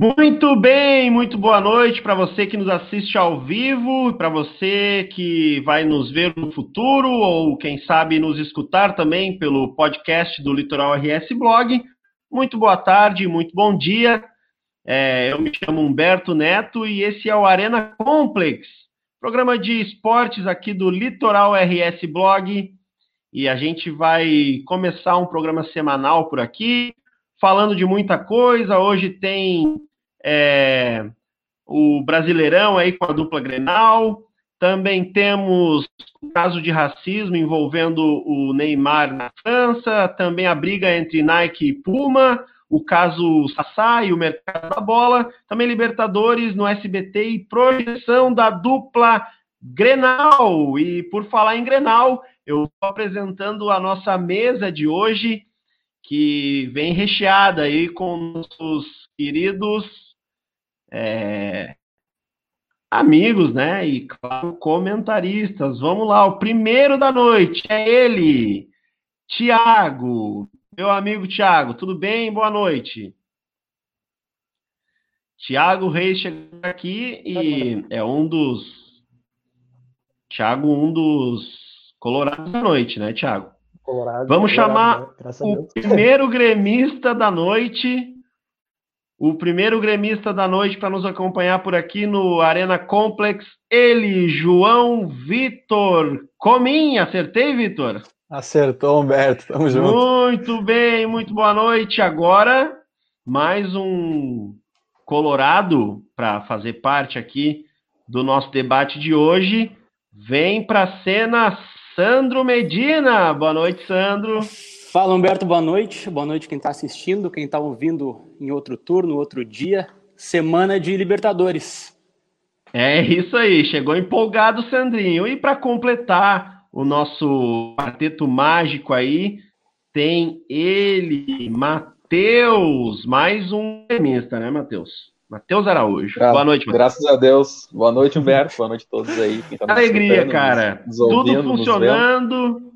Muito bem, muito boa noite para você que nos assiste ao vivo, para você que vai nos ver no futuro ou quem sabe nos escutar também pelo podcast do Litoral RS Blog. Muito boa tarde, muito bom dia. É, eu me chamo Humberto Neto e esse é o Arena Complex, programa de esportes aqui do Litoral RS Blog. E a gente vai começar um programa semanal por aqui, falando de muita coisa. Hoje tem é, o Brasileirão aí com a dupla Grenal. Também temos o caso de racismo envolvendo o Neymar na França, também a briga entre Nike e Puma, o caso Sassá e o mercado da bola, também Libertadores no SBT e projeção da dupla Grenal. E por falar em Grenal, eu estou apresentando a nossa mesa de hoje, que vem recheada aí com nossos queridos é, amigos, né? E, claro, comentaristas. Vamos lá, o primeiro da noite é ele, Tiago. Meu amigo Tiago, tudo bem? Boa noite. Tiago Reis chegou aqui e é um dos. Tiago, um dos colorados da noite, né, Tiago? Colorado, Vamos Colorado, chamar né? o primeiro gremista da noite, o primeiro gremista da noite para nos acompanhar por aqui no Arena Complex, ele, João Vitor Cominha. Acertei, Vitor? Acertou, Humberto. Tamo junto. Muito bem, muito boa noite. Agora, mais um Colorado para fazer parte aqui do nosso debate de hoje. Vem para a cena Sandro Medina. Boa noite, Sandro. Fala, Humberto, boa noite. Boa noite quem está assistindo, quem está ouvindo em outro turno, outro dia. Semana de Libertadores. É isso aí, chegou empolgado Sandrinho. E para completar o nosso quarteto mágico aí, tem ele, Matheus, mais um gremista, né, Matheus? Matheus Araújo. Gra Boa noite, Matheus. Graças a Deus. Boa noite, Humberto. Boa noite a todos aí. Tá Alegria, cara. Nos, nos ouvindo, Tudo funcionando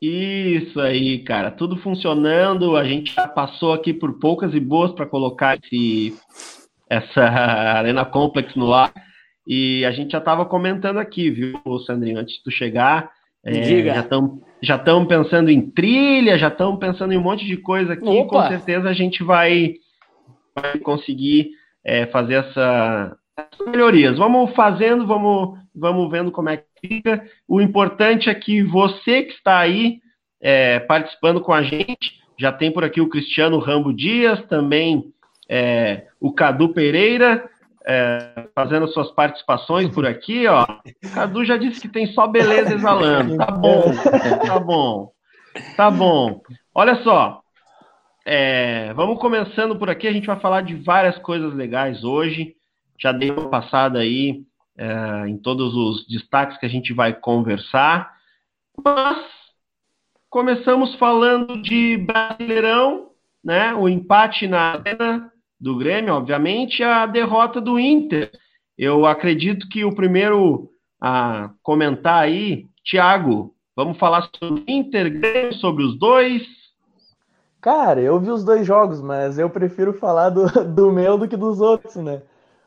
isso aí, cara, tudo funcionando. A gente já passou aqui por poucas e boas para colocar esse, essa Arena Complex no ar. E a gente já estava comentando aqui, viu, Sandrinho, antes de tu chegar. É, Diga. Já estamos já pensando em trilha, já estamos pensando em um monte de coisa aqui. Opa. Com certeza a gente vai, vai conseguir é, fazer essa, melhorias. Vamos fazendo, vamos, vamos vendo como é que fica. O importante é que você que está aí é, participando com a gente, já tem por aqui o Cristiano Rambo Dias, também é, o Cadu Pereira, é, fazendo suas participações por aqui, ó. O Cadu já disse que tem só beleza exalando. Tá bom, tá bom, tá bom. Olha só, é, vamos começando por aqui. A gente vai falar de várias coisas legais hoje já dei uma passada aí é, em todos os destaques que a gente vai conversar. Mas começamos falando de Brasileirão, né? O empate na arena do Grêmio, obviamente, a derrota do Inter. Eu acredito que o primeiro a comentar aí, Thiago, vamos falar sobre o Inter, Grêmio, sobre os dois. Cara, eu vi os dois jogos, mas eu prefiro falar do, do meu do que dos outros, né?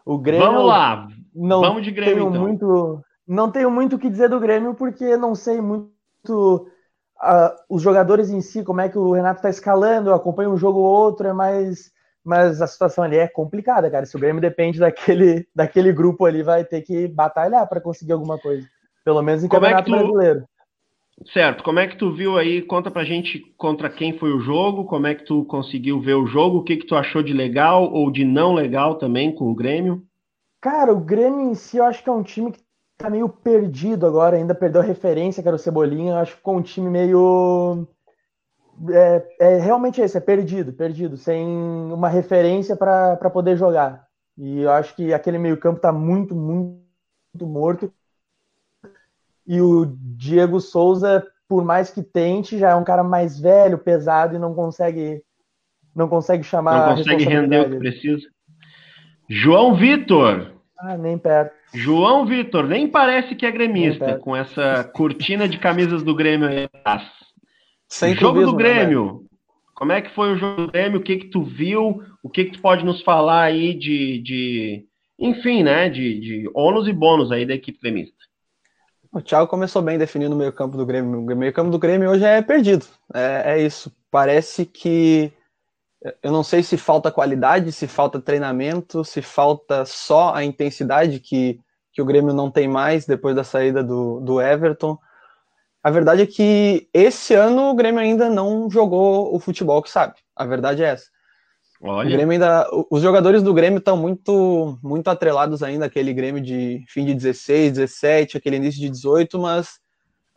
O Grêmio. Vamos lá. Não Vamos de Grêmio. Tenho então. muito, não tenho muito o que dizer do Grêmio, porque não sei muito uh, os jogadores em si, como é que o Renato está escalando. Eu acompanho um jogo ou outro, é mais. Mas a situação ali é complicada, cara. Se o Grêmio depende daquele, daquele grupo ali, vai ter que batalhar para conseguir alguma coisa. Pelo menos em como Campeonato é tu... Brasileiro. Certo, como é que tu viu aí? Conta pra gente contra quem foi o jogo, como é que tu conseguiu ver o jogo, o que que tu achou de legal ou de não legal também com o Grêmio? Cara, o Grêmio em si eu acho que é um time que tá meio perdido agora, ainda perdeu a referência, que era o Cebolinha, eu acho que ficou um time meio. É, é realmente esse, é perdido, perdido, sem uma referência para poder jogar. E eu acho que aquele meio-campo tá muito, muito, muito morto. E o Diego Souza, por mais que tente, já é um cara mais velho, pesado e não consegue não consegue chamar Não consegue render o que precisa. João Vitor. Ah, nem perto. João Vitor, nem parece que é gremista com essa cortina de camisas do Grêmio aí atrás. Sem Jogo do né, Grêmio. Como é que foi o jogo do Grêmio? O que que tu viu? O que que tu pode nos falar aí de, de enfim, né, de, de ônus e bônus aí da equipe gremista? O Thiago começou bem definindo o meio campo do Grêmio. O meio campo do Grêmio hoje é perdido. É, é isso. Parece que eu não sei se falta qualidade, se falta treinamento, se falta só a intensidade que, que o Grêmio não tem mais depois da saída do, do Everton. A verdade é que esse ano o Grêmio ainda não jogou o futebol que sabe. A verdade é essa. Olha. O Grêmio ainda, os jogadores do Grêmio estão muito, muito atrelados ainda àquele Grêmio de fim de 16, 17, aquele início de 18, mas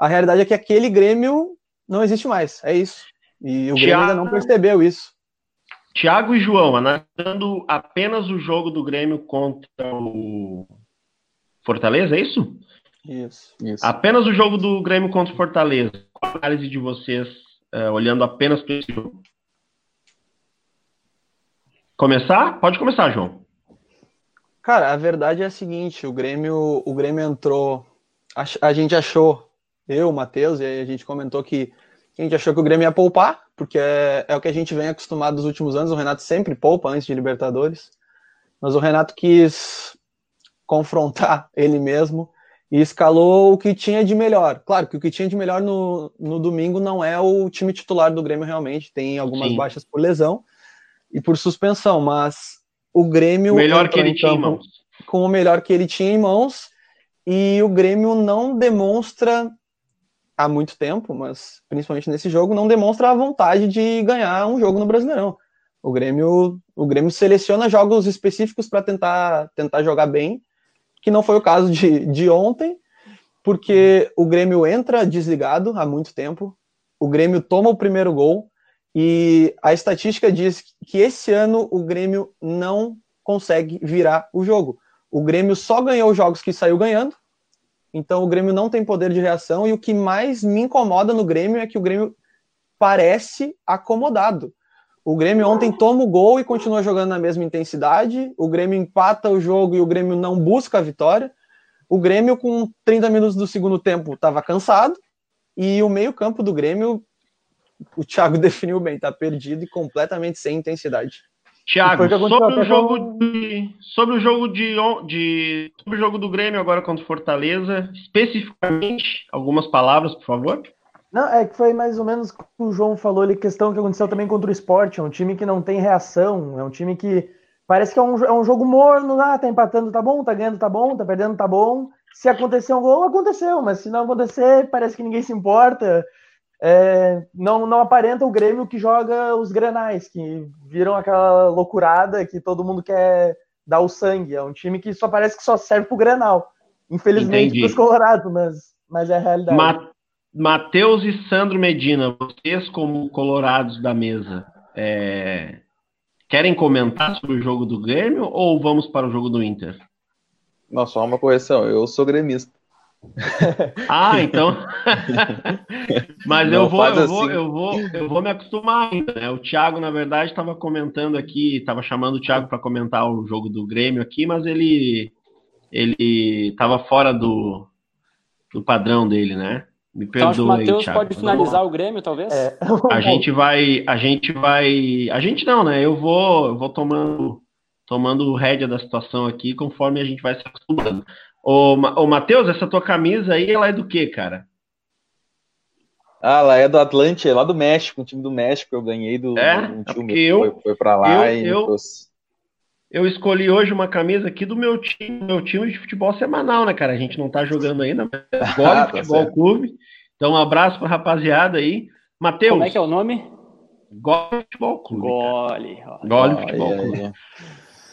a realidade é que aquele Grêmio não existe mais. É isso. E o Thiago... Grêmio ainda não percebeu isso. Tiago e João, analisando apenas o jogo do Grêmio contra o Fortaleza, é isso? Isso, isso. Apenas o jogo do Grêmio contra o Fortaleza. Qual a análise de vocês, uh, olhando apenas para esse jogo? Começar? Pode começar, João. Cara, a verdade é a seguinte: o Grêmio, o Grêmio entrou. A, a gente achou, eu, o Matheus, e a gente comentou que a gente achou que o Grêmio ia poupar, porque é, é o que a gente vem acostumado nos últimos anos. O Renato sempre poupa antes de Libertadores, mas o Renato quis confrontar ele mesmo e escalou o que tinha de melhor. Claro que o que tinha de melhor no, no domingo não é o time titular do Grêmio realmente, tem algumas Sim. baixas por lesão e por suspensão, mas o Grêmio. Melhor que ele tinha em mãos. Com o melhor que ele tinha em mãos, e o Grêmio não demonstra há muito tempo, mas principalmente nesse jogo, não demonstra a vontade de ganhar um jogo no Brasileirão. O Grêmio, o Grêmio seleciona jogos específicos para tentar, tentar jogar bem, que não foi o caso de, de ontem, porque o Grêmio entra desligado há muito tempo, o Grêmio toma o primeiro gol, e a estatística diz que esse ano o Grêmio não consegue virar o jogo. O Grêmio só ganhou jogos que saiu ganhando, então o Grêmio não tem poder de reação e o que mais me incomoda no Grêmio é que o Grêmio parece acomodado. O Grêmio ontem toma o gol e continua jogando na mesma intensidade. O Grêmio empata o jogo e o Grêmio não busca a vitória. O Grêmio, com 30 minutos do segundo tempo, estava cansado. E o meio-campo do Grêmio, o Thiago definiu bem, está perdido e completamente sem intensidade. Tiago, sobre o jogo de, sobre o jogo de, de sobre o jogo do Grêmio agora contra o Fortaleza, especificamente algumas palavras, por favor. Não, é que foi mais ou menos o que o João falou ali, questão que aconteceu também contra o esporte, é um time que não tem reação, é um time que parece que é um, é um jogo morno, ah, tá empatando, tá bom, tá ganhando, tá bom, tá perdendo, tá bom. Se acontecer um gol, aconteceu, mas se não acontecer, parece que ninguém se importa é, não, não aparenta o Grêmio que joga os granais, que viram aquela loucurada que todo mundo quer dar o sangue. É um time que só parece que só serve pro Granal. Infelizmente para os Colorados, mas, mas é a realidade. Ma Matheus e Sandro Medina, vocês como colorados da mesa, é... querem comentar sobre o jogo do Grêmio ou vamos para o jogo do Inter? Não, só uma correção, eu sou gremista. Ah, então. Mas eu vou, eu, vou, assim. eu, vou, eu vou me acostumar ainda, né? O Thiago, na verdade, estava comentando aqui, estava chamando o Thiago para comentar o jogo do Grêmio aqui, mas ele ele estava fora do, do padrão dele, né? Me perdoe, então, acho que o Matheus pode finalizar o Grêmio, talvez? É. A gente vai, a gente vai, a gente não, né? Eu vou, eu vou tomando tomando o rédea da situação aqui conforme a gente vai se acostumando. Ô, ô Matheus, essa tua camisa aí, ela é do que, cara? Ah, ela é do Atlante, é lá do México, um time do México, eu ganhei do, é? um time que eu, foi, foi pra lá eu, e eu, eu escolhi hoje uma camisa aqui do meu time, meu time de futebol semanal, né, cara? A gente não tá jogando ainda, mas é Gole ah, tá Futebol certo. Clube. Então, um abraço pra rapaziada aí. Matheus. Como é que é o nome? Gole Futebol Clube. Gole. Gole Futebol Clube.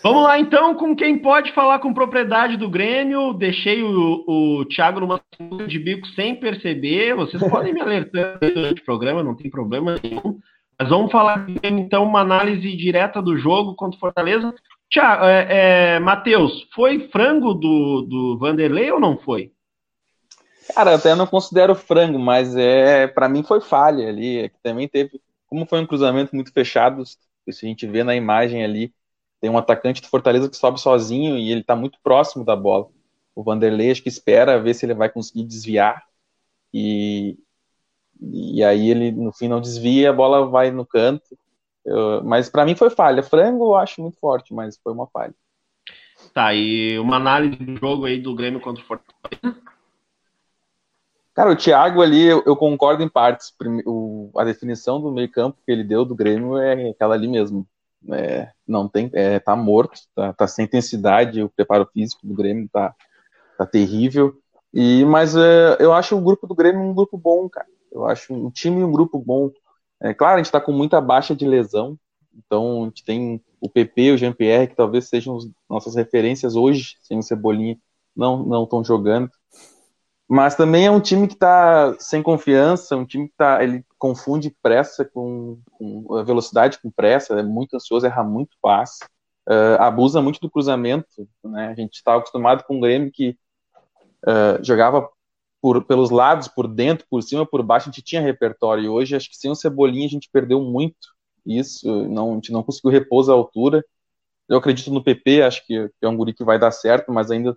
Vamos lá então com quem pode falar com propriedade do Grêmio. Deixei o, o Thiago numa de bico sem perceber. Vocês podem me alertar durante o programa, não tem problema nenhum. Mas vamos falar então uma análise direta do jogo contra o Fortaleza. Tiago, é, é, Matheus, foi frango do, do Vanderlei ou não foi? Cara, até não considero frango, mas é para mim foi falha ali. É também teve, como foi um cruzamento muito fechado, se a gente vê na imagem ali, tem um atacante do Fortaleza que sobe sozinho e ele está muito próximo da bola. O Vanderlei acho que espera ver se ele vai conseguir desviar e, e aí ele no fim não desvia, a bola vai no canto Eu, mas para mim foi falha. Frango eu acho muito forte, mas foi uma falha. Tá, e uma análise do jogo aí do Grêmio contra o Fortaleza? Cara, o Thiago ali, eu, eu concordo em partes. O, a definição do meio campo que ele deu do Grêmio é aquela ali mesmo. É, não tem, é, tá morto, tá, tá, sem intensidade, o preparo físico do Grêmio tá, tá terrível. E, mas é, eu acho o grupo do Grêmio um grupo bom, cara. Eu acho um time um grupo bom. É claro, a gente está com muita baixa de lesão, então a gente tem o PP o Jean-Pierre, que talvez sejam as nossas referências hoje, sem o Cebolinha, não não estão jogando. Mas também é um time que está sem confiança, um time que tá, ele confunde pressa com, com velocidade com pressa, é muito ansioso, erra muito passe, uh, abusa muito do cruzamento. Né? A gente estava acostumado com um Grêmio que uh, jogava por, pelos lados, por dentro, por cima, por baixo, a gente tinha repertório. E hoje, acho que sem o Cebolinha, a gente perdeu muito isso, não, a gente não conseguiu repouso à altura. Eu acredito no PP, acho que é um guri que vai dar certo, mas ainda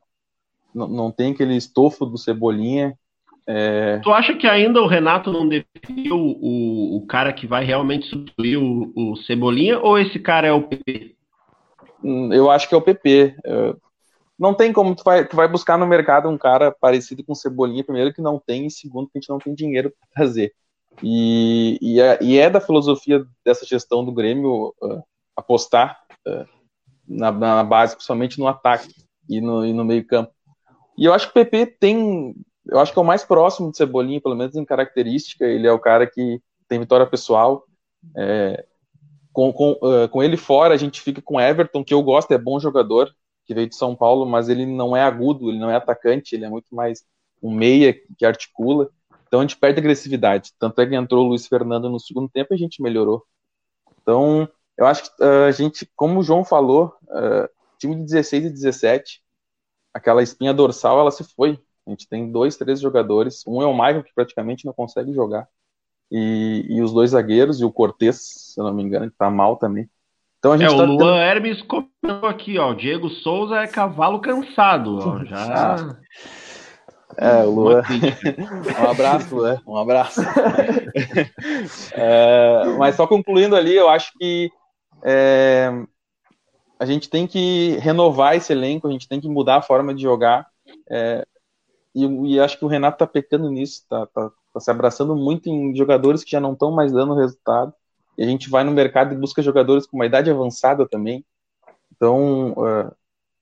não, não tem aquele estofo do Cebolinha. É... Tu acha que ainda o Renato não definiu o, o cara que vai realmente substituir o, o Cebolinha, ou esse cara é o PP? Hum, eu acho que é o PP não tem como tu vai, tu vai buscar no mercado um cara parecido com Cebolinha, primeiro que não tem, e segundo que a gente não tem dinheiro para trazer. E, e, é, e, é, da filosofia dessa gestão do Grêmio uh, apostar uh, na, na, base, principalmente no ataque e no, e no meio campo. E eu acho que o PP tem, eu acho que é o mais próximo de Cebolinha, pelo menos em característica, ele é o cara que tem vitória pessoal, é, com, com, uh, com ele fora a gente fica com Everton, que eu gosto, é bom jogador, que veio de São Paulo, mas ele não é agudo, ele não é atacante, ele é muito mais um meia que articula. Então a gente perde agressividade. Tanto é que entrou o Luiz Fernando no segundo tempo e a gente melhorou. Então, eu acho que a gente, como o João falou, time de 16 e 17, aquela espinha dorsal, ela se foi. A gente tem dois, três jogadores. Um é o Michael, que praticamente não consegue jogar. E, e os dois zagueiros, e o Cortez, se eu não me engano, que tá mal também. Então a gente é, tá o Luan tendo... Hermes comentou aqui, ó. Diego Souza é cavalo cansado, ó. Já. É, o Luan. um abraço, Luan. Um abraço. é, mas só concluindo ali, eu acho que é, a gente tem que renovar esse elenco, a gente tem que mudar a forma de jogar. É, e, e, acho que o Renato tá pecando nisso, tá, tá, tá se abraçando muito em jogadores que já não estão mais dando resultado e a gente vai no mercado e busca jogadores com uma idade avançada também. Então, uh,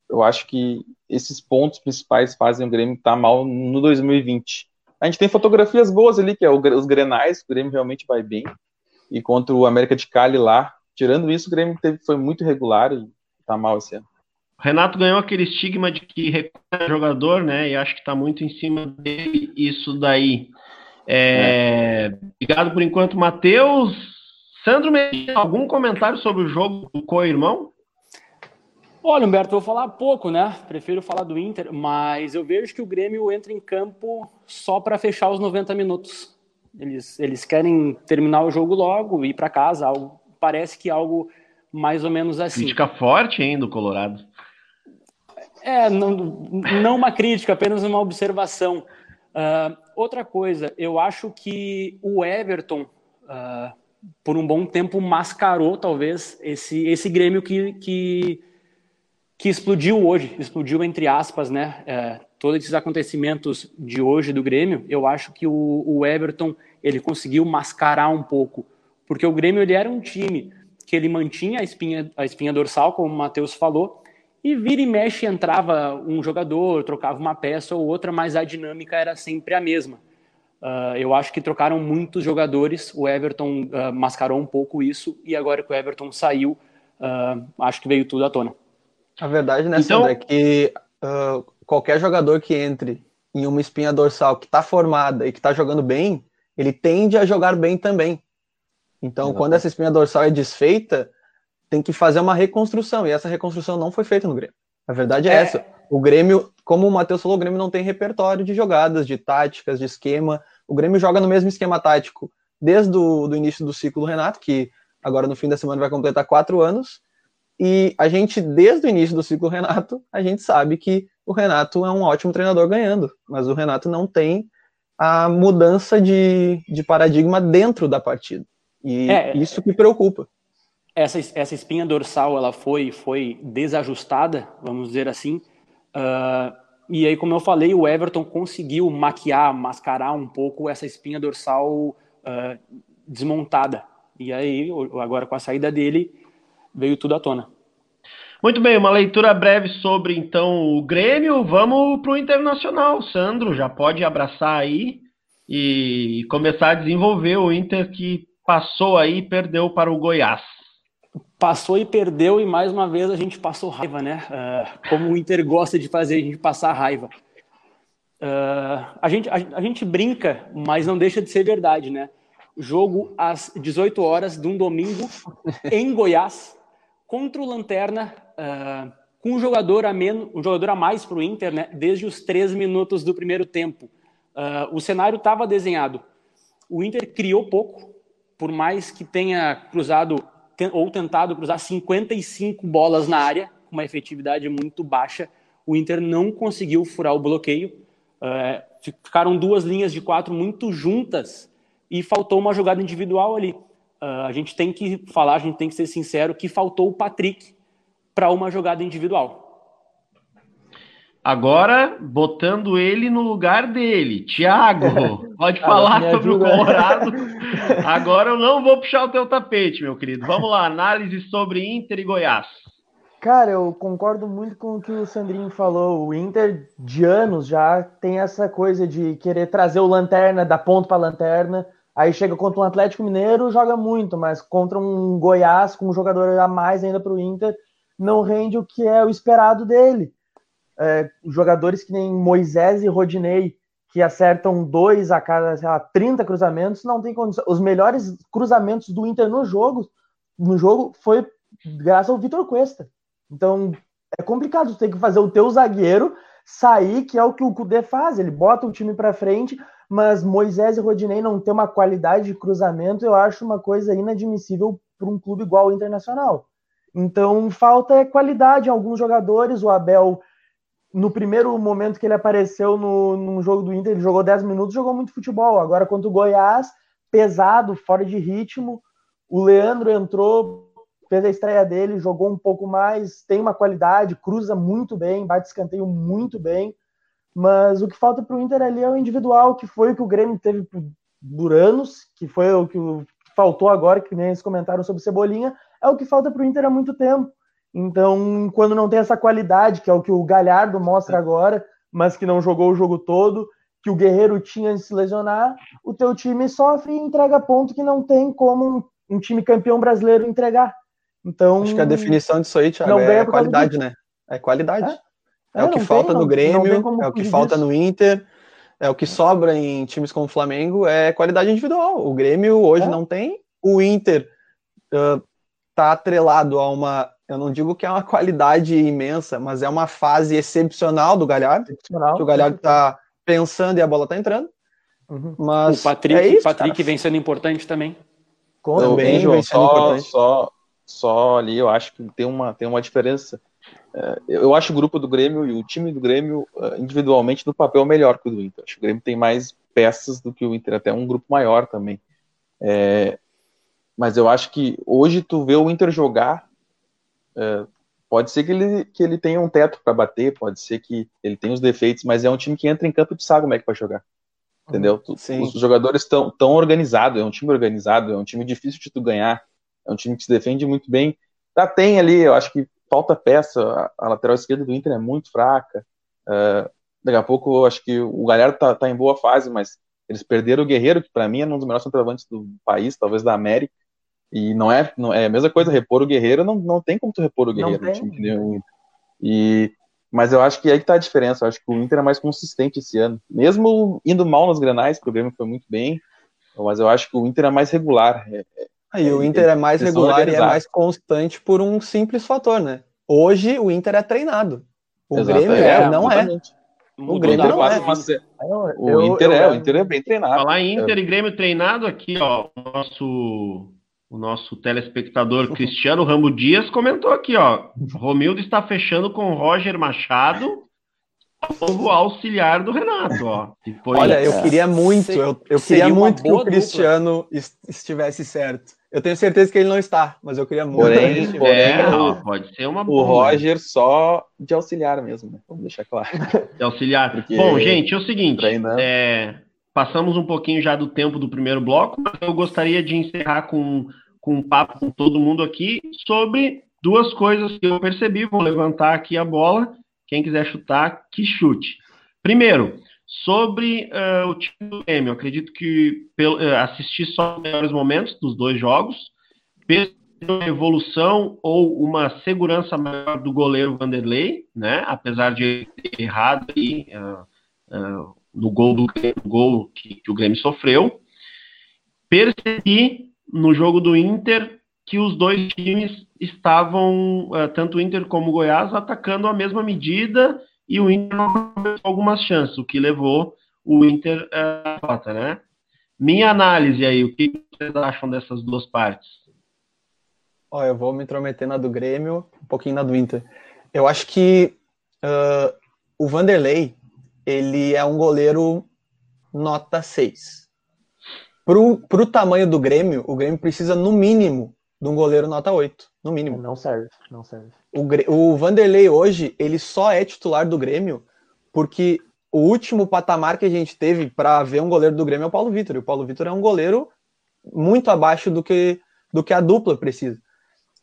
eu acho que esses pontos principais fazem o Grêmio estar tá mal no 2020. A gente tem fotografias boas ali, que é os Grenais, o Grêmio realmente vai bem. E contra o América de Cali lá, tirando isso, o Grêmio teve, foi muito regular e está mal esse ano. Renato ganhou aquele estigma de que recupera jogador, né? E acho que está muito em cima dele isso daí. É... É. Obrigado por enquanto, Matheus. Sandro Medina, algum comentário sobre o jogo do co-irmão? Olha, Humberto, eu vou falar pouco, né? Prefiro falar do Inter, mas eu vejo que o Grêmio entra em campo só para fechar os 90 minutos. Eles, eles querem terminar o jogo logo, ir para casa. Algo, parece que algo mais ou menos assim. Crítica forte, hein, do Colorado. É, não, não uma crítica, apenas uma observação. Uh, outra coisa, eu acho que o Everton. Uh, por um bom tempo mascarou talvez esse esse Grêmio que, que, que explodiu hoje, explodiu entre aspas, né? É, todos esses acontecimentos de hoje do Grêmio, eu acho que o, o Everton ele conseguiu mascarar um pouco, porque o Grêmio ele era um time que ele mantinha a espinha a espinha dorsal, como o Matheus falou, e vira e mexe entrava um jogador, trocava uma peça ou outra, mas a dinâmica era sempre a mesma. Uh, eu acho que trocaram muitos jogadores, o Everton uh, mascarou um pouco isso, e agora que o Everton saiu, uh, acho que veio tudo à tona. A verdade, né, então... Sandra, é que qualquer jogador que entre em uma espinha dorsal que está formada e que está jogando bem, ele tende a jogar bem também. Então, Exatamente. quando essa espinha dorsal é desfeita, tem que fazer uma reconstrução, e essa reconstrução não foi feita no Grêmio. A verdade é, é essa. O Grêmio, como o Matheus falou, o Grêmio não tem repertório de jogadas, de táticas, de esquema. O Grêmio joga no mesmo esquema tático desde o do início do ciclo do Renato, que agora no fim da semana vai completar quatro anos. E a gente, desde o início do ciclo Renato, a gente sabe que o Renato é um ótimo treinador ganhando, mas o Renato não tem a mudança de, de paradigma dentro da partida. E é, isso que preocupa. essa, essa espinha dorsal ela foi, foi desajustada, vamos dizer assim. Uh, e aí, como eu falei, o Everton conseguiu maquiar, mascarar um pouco essa espinha dorsal uh, desmontada. E aí, agora com a saída dele, veio tudo à tona. Muito bem, uma leitura breve sobre então o Grêmio. Vamos para o Internacional. Sandro já pode abraçar aí e começar a desenvolver o Inter que passou aí e perdeu para o Goiás. Passou e perdeu, e mais uma vez a gente passou raiva, né? Uh, como o Inter gosta de fazer a gente passar raiva. Uh, a, gente, a, a, gente brinca, mas não deixa de ser verdade, né? Jogo às 18 horas de um domingo em Goiás, contra o Lanterna, uh, com um jogador a menos, um jogador a mais para o Inter, né? Desde os três minutos do primeiro tempo. o cenário estava desenhado. O Inter criou pouco, por mais que tenha cruzado ou tentado cruzar 55 bolas na área, com uma efetividade muito baixa, o Inter não conseguiu furar o bloqueio. É, ficaram duas linhas de quatro muito juntas e faltou uma jogada individual ali. Uh, a gente tem que falar, a gente tem que ser sincero que faltou o Patrick para uma jogada individual. Agora, botando ele no lugar dele. Tiago, pode falar sobre o Colorado. Agora eu não vou puxar o teu tapete, meu querido. Vamos lá, análise sobre Inter e Goiás. Cara, eu concordo muito com o que o Sandrinho falou. O Inter, de anos já, tem essa coisa de querer trazer o lanterna da ponta para lanterna. Aí chega contra um Atlético Mineiro, joga muito, mas contra um Goiás, com um jogador a mais ainda para o Inter, não rende o que é o esperado dele é, jogadores que nem Moisés e Rodinei, que acertam dois a cada sei lá, 30 cruzamentos, não tem condição. Os melhores cruzamentos do Inter no jogo, no jogo foi graças ao Vitor Cuesta. Então é complicado, tu tem que fazer o teu zagueiro sair, que é o que o Cudê faz, ele bota o time para frente, mas Moisés e Rodinei não ter uma qualidade de cruzamento, eu acho uma coisa inadmissível para um clube igual o Internacional. Então falta é qualidade em alguns jogadores, o Abel no primeiro momento que ele apareceu no, no jogo do Inter, ele jogou 10 minutos, jogou muito futebol. Agora, contra o Goiás, pesado, fora de ritmo. O Leandro entrou, fez a estreia dele, jogou um pouco mais, tem uma qualidade, cruza muito bem, bate escanteio muito bem. Mas o que falta para o Inter ali é o individual, que foi o que o Grêmio teve por anos, que foi o que faltou agora, que nem eles comentaram sobre Cebolinha, é o que falta para o Inter há muito tempo. Então, quando não tem essa qualidade, que é o que o Galhardo mostra agora, mas que não jogou o jogo todo, que o Guerreiro tinha de se lesionar, o teu time sofre e entrega ponto que não tem como um, um time campeão brasileiro entregar. Então, acho que a definição disso aí, Thiago, é qualidade, né? É qualidade. É, é, é o que falta tem, no Grêmio, é o que falta no Inter, é o que sobra em times como o Flamengo, é qualidade individual. O Grêmio hoje é. não tem, o Inter uh, tá atrelado a uma eu não digo que é uma qualidade imensa, mas é uma fase excepcional do Galhardo. Excepcional. Que o Galhardo está pensando e a bola está entrando. Uhum. Mas o Patrick, é isso, Patrick vem sendo importante também. Também vem sendo só, importante. Só, só ali eu acho que tem uma, tem uma diferença. É, eu acho o grupo do Grêmio e o time do Grêmio é, individualmente no papel melhor que o do Inter. Acho que o Grêmio tem mais peças do que o Inter, até um grupo maior também. É, mas eu acho que hoje tu vê o Inter jogar é, pode ser que ele, que ele tenha um teto para bater, pode ser que ele tenha os defeitos, mas é um time que entra em campo e tu sabe como é que vai jogar. Entendeu? Sim. Os jogadores estão tão organizados, é um time organizado, é um time difícil de tu ganhar, é um time que se defende muito bem. Tá, tem ali, eu acho que falta peça, a, a lateral esquerda do Inter é muito fraca. Uh, daqui a pouco eu acho que o Galhardo tá, tá em boa fase, mas eles perderam o Guerreiro, que para mim é um dos melhores centroavantes do país, talvez da América. E não é, não é a mesma coisa, repor o Guerreiro, não, não tem como tu repor o Guerreiro no time que deu o Inter. E, mas eu acho que é aí que tá a diferença. Eu acho que o Inter é mais consistente esse ano. Mesmo indo mal nos granais, o Grêmio foi muito bem, mas eu acho que o Inter é mais regular. É, é, aí o Inter é mais regular e é mais constante por um simples fator, né? Hoje o Inter é treinado. O Exato, Grêmio é, não é. exatamente. é. O Grêmio não é. o Inter eu, é, o Inter é bem treinado. Falar em Inter e Grêmio treinado aqui, ó, nosso o nosso telespectador Cristiano Rambo Dias comentou aqui, ó. Romildo está fechando com Roger Machado novo auxiliar do Renato, ó. Foi, Olha, eu queria muito, eu, eu queria muito que o Cristiano dupla. estivesse certo. Eu tenho certeza que ele não está, mas eu queria muito. Porém, porém é, pode ser uma boa. O Roger só de auxiliar mesmo, né? Vamos deixar claro. De auxiliar. Porque Bom, gente, é o seguinte, é, passamos um pouquinho já do tempo do primeiro bloco, mas eu gostaria de encerrar com, com um papo com todo mundo aqui sobre duas coisas que eu percebi. Vou levantar aqui a bola. Quem quiser chutar, que chute. Primeiro, sobre uh, o time do Grêmio. Eu acredito que pelo, uh, assisti só os melhores momentos dos dois jogos. Uma evolução ou uma segurança maior do goleiro Vanderlei, né? Apesar de ter errado aí uh, no gol do gol que, que o Grêmio sofreu. Percebi no jogo do Inter que os dois times estavam, uh, tanto o Inter como o Goiás, atacando a mesma medida e o Inter não algumas chances, o que levou o Inter à rota, né? Minha análise aí, o que vocês acham dessas duas partes? Ó, eu vou me intrometer na do Grêmio, um pouquinho na do Inter. Eu acho que uh, o Vanderlei, ele é um goleiro nota 6. Pro, pro tamanho do Grêmio, o Grêmio precisa, no mínimo, de um goleiro nota 8, no mínimo. Não serve, não serve. O, o Vanderlei hoje, ele só é titular do Grêmio porque o último patamar que a gente teve para ver um goleiro do Grêmio é o Paulo Vitor. E o Paulo Vitor é um goleiro muito abaixo do que, do que a dupla precisa.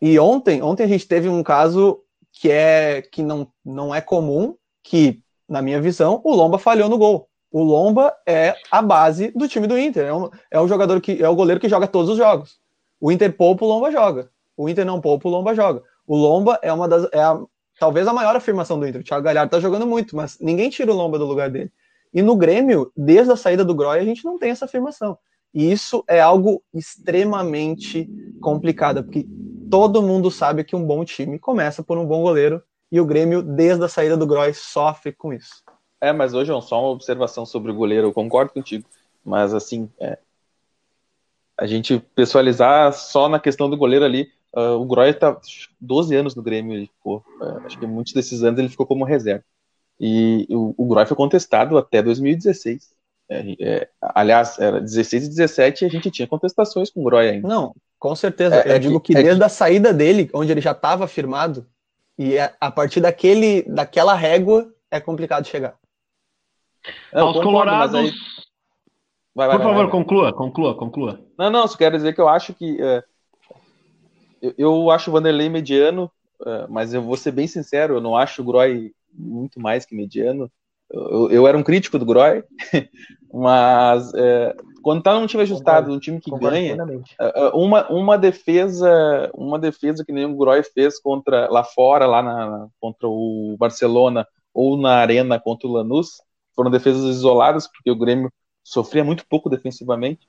E ontem, ontem a gente teve um caso que é que não, não é comum, que, na minha visão, o Lomba falhou no gol. O Lomba é a base do time do Inter. É um, é um jogador que é o goleiro que joga todos os jogos. O Inter poupa, o Lomba joga. O Inter não poupa, o Lomba joga. O Lomba é uma das. É a, talvez a maior afirmação do Inter. O Thiago Galhardo tá jogando muito, mas ninguém tira o Lomba do lugar dele. E no Grêmio, desde a saída do Groy, a gente não tem essa afirmação. E isso é algo extremamente complicado, porque todo mundo sabe que um bom time começa por um bom goleiro, e o Grêmio, desde a saída do Groy, sofre com isso. É, mas hoje, é só uma observação sobre o goleiro, eu concordo contigo, mas assim, é, a gente pessoalizar só na questão do goleiro ali. Uh, o Groy tá 12 anos no Grêmio, ele ficou, uh, acho que muitos desses anos ele ficou como reserva. E o, o Groy foi contestado até 2016. É, é, aliás, era 16 e 17 e a gente tinha contestações com o Groy ainda. Não, com certeza. É, Eu é digo que, que é desde que... a saída dele, onde ele já estava firmado, e é, a partir daquele, daquela régua é complicado chegar. Aos Colorados, aí... Vai, vai, Por vai, favor, conclua, conclua, conclua. Não, não, só quero dizer que eu acho que. Uh, eu, eu, acho o Vanderlei mediano, uh, mas eu vou ser bem sincero, eu não acho o Groy muito mais que mediano. Eu, eu era um crítico do Groy, mas uh, quando tá num time ajustado, num time que ganha, uma, uma defesa, uma defesa que nem o Groy fez contra lá fora, lá na, contra o Barcelona, ou na arena contra o Lanús, foram defesas isoladas, porque o Grêmio sofria muito pouco defensivamente.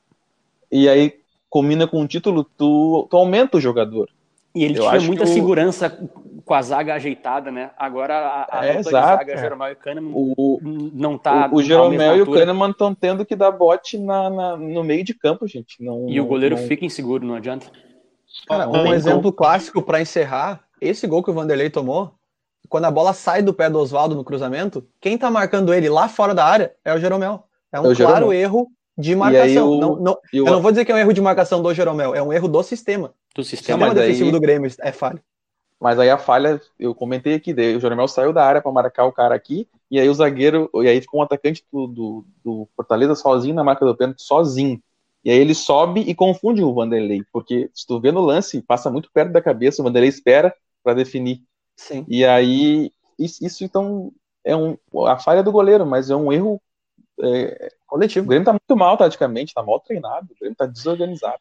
E aí combina com o título, tu, tu aumenta o jogador. E ele Eu tinha muita segurança com a zaga ajeitada, né? Agora a, a é, zaga, Jeromel e Kahneman o, não tá. O, o Jeromel e o Kahneman estão tendo que dar bote na, na, no meio de campo, gente. Não, e não, o goleiro não... fica inseguro, não adianta. Cara, um exemplo clássico para encerrar: esse gol que o Vanderlei tomou, quando a bola sai do pé do Oswaldo no cruzamento, quem tá marcando ele lá fora da área é o Jeromel. É um é claro Jeromel. erro de marcação. O, não, não, eu não vou dizer que é um erro de marcação do Jeromel, é um erro do sistema. Do sistema, o sistema defensivo aí, do Grêmio é falha. Mas aí a falha, eu comentei aqui, o Jeromel saiu da área para marcar o cara aqui, e aí o zagueiro, e aí ficou um atacante do, do, do Fortaleza sozinho na marca do pênalti, sozinho. E aí ele sobe e confunde o Vanderlei, porque se tu vê no lance, passa muito perto da cabeça, o Vanderlei espera para definir. Sim. E aí, isso, isso, então é um, a falha do goleiro, mas é um erro é, coletivo. O Grêmio tá muito mal taticamente, tá mal treinado, o Grêmio tá desorganizado.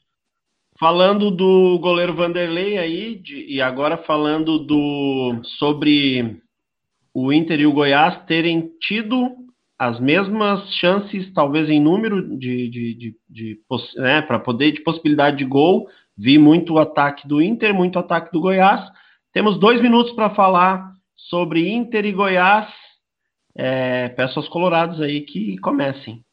Falando do goleiro Vanderlei aí, de, e agora falando do sobre o Inter e o Goiás terem tido as mesmas chances, talvez em número de, de, de, de né, para poder de possibilidade de gol. Vi muito ataque do Inter, muito ataque do Goiás. Temos dois minutos para falar sobre Inter e Goiás. É, peço aos colorados aí que comecem.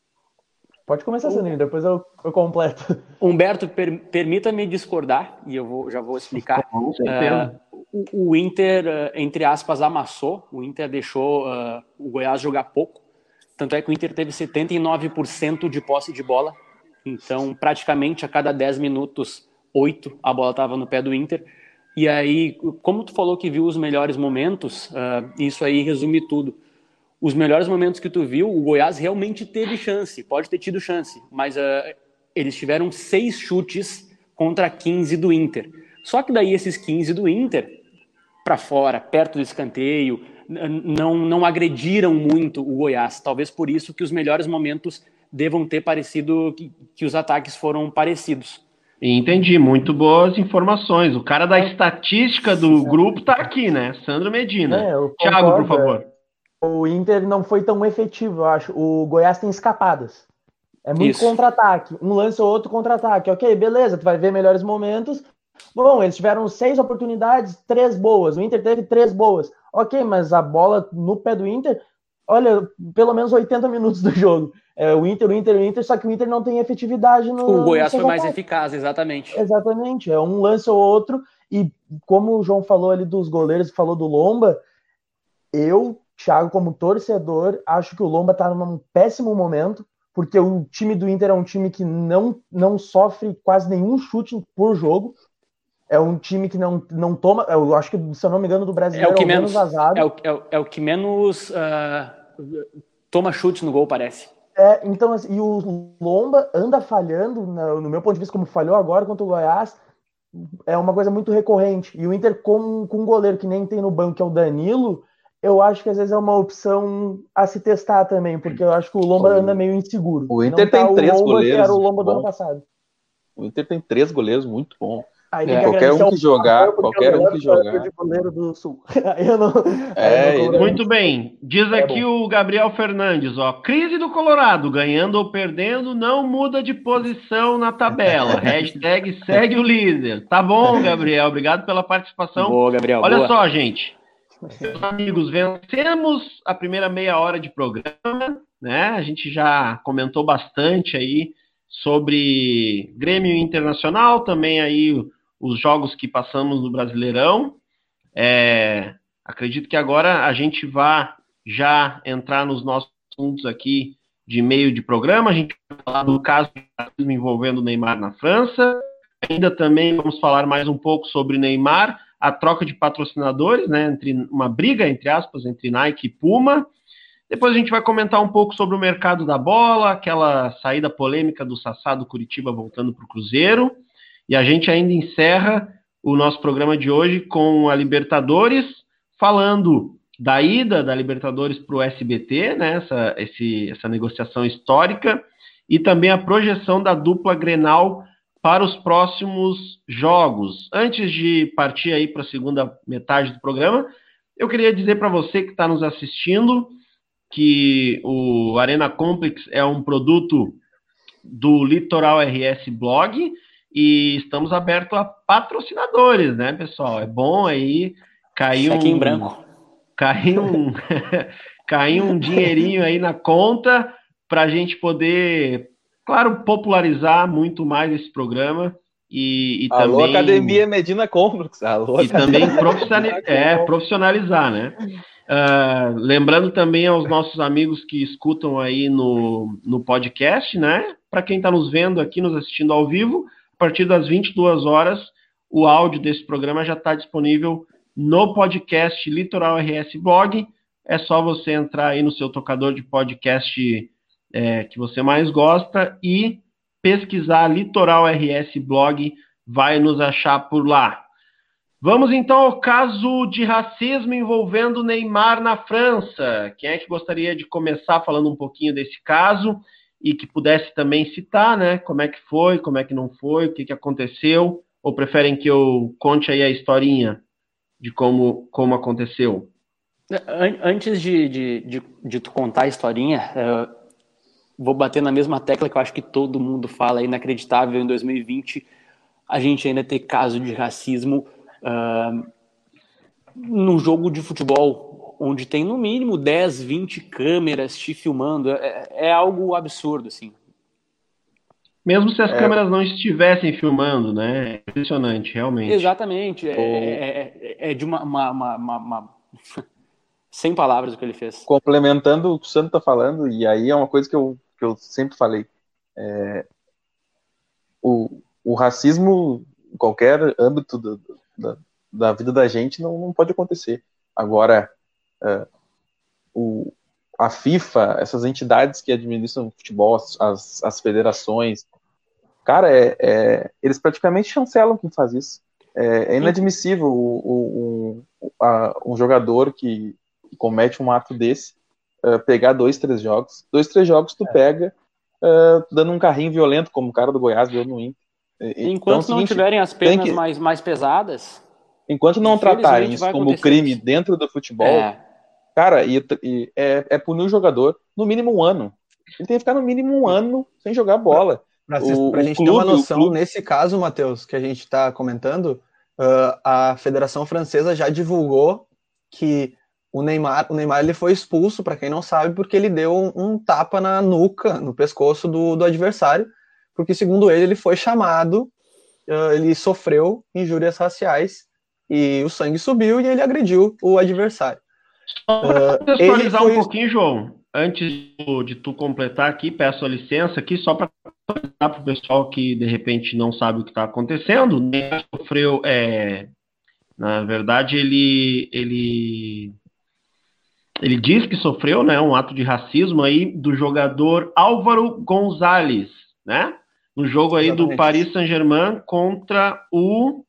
Pode começar, Saninho, depois eu, eu completo. Humberto, per, permita-me discordar, e eu vou, já vou explicar. Uh, o, o, Inter, uh, entre aspas, amassou. O Inter deixou uh, o Goiás jogar pouco. Tanto é que o Inter teve 79% de posse de bola. Então, praticamente a cada 10 minutos, 8 a bola estava no pé do Inter. E aí, como tu falou que viu os melhores momentos, uh, isso aí resume tudo. Os melhores momentos que tu viu, o Goiás realmente teve chance, pode ter tido chance, mas uh, eles tiveram seis chutes contra 15 do Inter. Só que daí esses 15 do Inter, para fora, perto do escanteio, não, não agrediram muito o Goiás. Talvez por isso que os melhores momentos devam ter parecido, que, que os ataques foram parecidos. Entendi, muito boas informações. O cara da estatística do grupo tá aqui, né? Sandro Medina. É, Thiago, por favor. O Inter não foi tão efetivo, eu acho. O Goiás tem escapadas. É muito contra-ataque. Um lance ou outro contra-ataque. Ok, beleza, tu vai ver melhores momentos. Bom, eles tiveram seis oportunidades, três boas. O Inter teve três boas. Ok, mas a bola no pé do Inter, olha, pelo menos 80 minutos do jogo. É, o Inter, o Inter, o Inter, só que o Inter não tem efetividade no. O Goiás foi mais eficaz, exatamente. Exatamente, é um lance ou outro. E como o João falou ali dos goleiros, falou do Lomba, eu, Thiago, como torcedor, acho que o Lomba tá num péssimo momento, porque o time do Inter é um time que não, não sofre quase nenhum chute por jogo. É um time que não, não toma. Eu acho que, se eu não me engano, do brasileiro é o que é o menos, vazado. É o, é o, é o que menos uh, toma chute no gol, parece. É, então, assim, e o Lomba anda falhando, no, meu ponto de vista, como falhou agora contra o Goiás, é uma coisa muito recorrente. E o Inter, com, com um goleiro que nem tem no banco, que é o Danilo, eu acho que às vezes é uma opção a se testar também, porque eu acho que o Lomba anda meio inseguro. O Inter Não tem tá três Lomba, goleiros. Que era o Lomba do ano passado. O Inter tem três goleiros muito bons. É, qualquer um que jogar, qualquer um que jogar. De goleiro do Sul. não, é, não muito bem. Diz é aqui bom. o Gabriel Fernandes, ó. Crise do Colorado, ganhando ou perdendo, não muda de posição na tabela. Hashtag segue o líder. Tá bom, Gabriel. Obrigado pela participação. Boa, Gabriel. Olha boa. só, gente. Meus amigos, vencemos a primeira meia hora de programa, né? A gente já comentou bastante aí sobre Grêmio Internacional, também aí os jogos que passamos no Brasileirão. É, acredito que agora a gente vai já entrar nos nossos assuntos aqui de meio de programa. A gente vai falar do caso envolvendo o Neymar na França. Ainda também vamos falar mais um pouco sobre Neymar, a troca de patrocinadores, né, entre uma briga entre aspas entre Nike e Puma. Depois a gente vai comentar um pouco sobre o mercado da bola, aquela saída polêmica do Sassá do Curitiba voltando para o Cruzeiro. E a gente ainda encerra o nosso programa de hoje com a Libertadores, falando da ida da Libertadores para o SBT, né, essa, esse, essa negociação histórica, e também a projeção da dupla Grenal para os próximos jogos. Antes de partir aí para a segunda metade do programa, eu queria dizer para você que está nos assistindo que o Arena Complex é um produto do Litoral RS Blog, e estamos abertos a patrocinadores, né, pessoal? É bom aí cair um. em branco. Cair um, cair um dinheirinho aí na conta para a gente poder, claro, popularizar muito mais esse programa. E, e Alô, também, Academia Medina Complex. Alô, e também profissionalizar, é, profissionalizar, né? Uh, lembrando também aos nossos amigos que escutam aí no, no podcast, né? Para quem está nos vendo aqui, nos assistindo ao vivo, a partir das 22 horas, o áudio desse programa já está disponível no podcast Litoral RS Blog. É só você entrar aí no seu tocador de podcast é, que você mais gosta e pesquisar Litoral RS Blog, vai nos achar por lá. Vamos então ao caso de racismo envolvendo Neymar na França. Quem é que gostaria de começar falando um pouquinho desse caso? E que pudesse também citar, né, como é que foi, como é que não foi, o que, que aconteceu, ou preferem que eu conte aí a historinha de como, como aconteceu? Antes de, de, de, de tu contar a historinha, uh, vou bater na mesma tecla que eu acho que todo mundo fala, é inacreditável em 2020 a gente ainda ter caso de racismo uh, no jogo de futebol, onde tem no mínimo 10, 20 câmeras te filmando, é, é algo absurdo, assim. Mesmo se as é... câmeras não estivessem filmando, né? É impressionante, realmente. Exatamente. É, é, é de uma, uma, uma, uma, Sem palavras o que ele fez. Complementando o que o Santo tá falando, e aí é uma coisa que eu, que eu sempre falei. É... O, o racismo, em qualquer âmbito do, da, da vida da gente, não, não pode acontecer. Agora, uh, o, a FIFA, essas entidades que administram o futebol, as, as federações, Cara, é, é, eles praticamente chancelam quem faz isso. É, é inadmissível o, o, a, um jogador que, comete um ato desse uh, pegar dois, três jogos. Dois, três jogos tu é. pega uh, dando um carrinho violento, como o cara do Goiás deu no Inter. Enquanto então, é não tiverem as penas que, mais, mais pesadas. Enquanto não tratarem isso como crime dentro do futebol, é. Cara, e, e é, é punir o jogador no mínimo um ano. Ele tem que ficar no mínimo um ano sem jogar bola. Para a gente clube, ter uma noção, nesse caso, Matheus, que a gente está comentando, uh, a Federação Francesa já divulgou que o Neymar, o Neymar ele foi expulso, para quem não sabe, porque ele deu um, um, tapa na nuca, no pescoço do, do adversário, porque, segundo ele, ele foi chamado, uh, ele sofreu injúrias raciais, e o sangue subiu e ele agrediu o adversário. Só para contextualizar uh, um pouquinho, João, antes de tu completar aqui, peço a licença aqui só para para o pessoal que de repente não sabe o que está acontecendo. Neymar sofreu, é, na verdade, ele ele ele diz que sofreu, né, um ato de racismo aí do jogador Álvaro Gonzalez, né? No jogo aí Exatamente. do Paris Saint-Germain contra o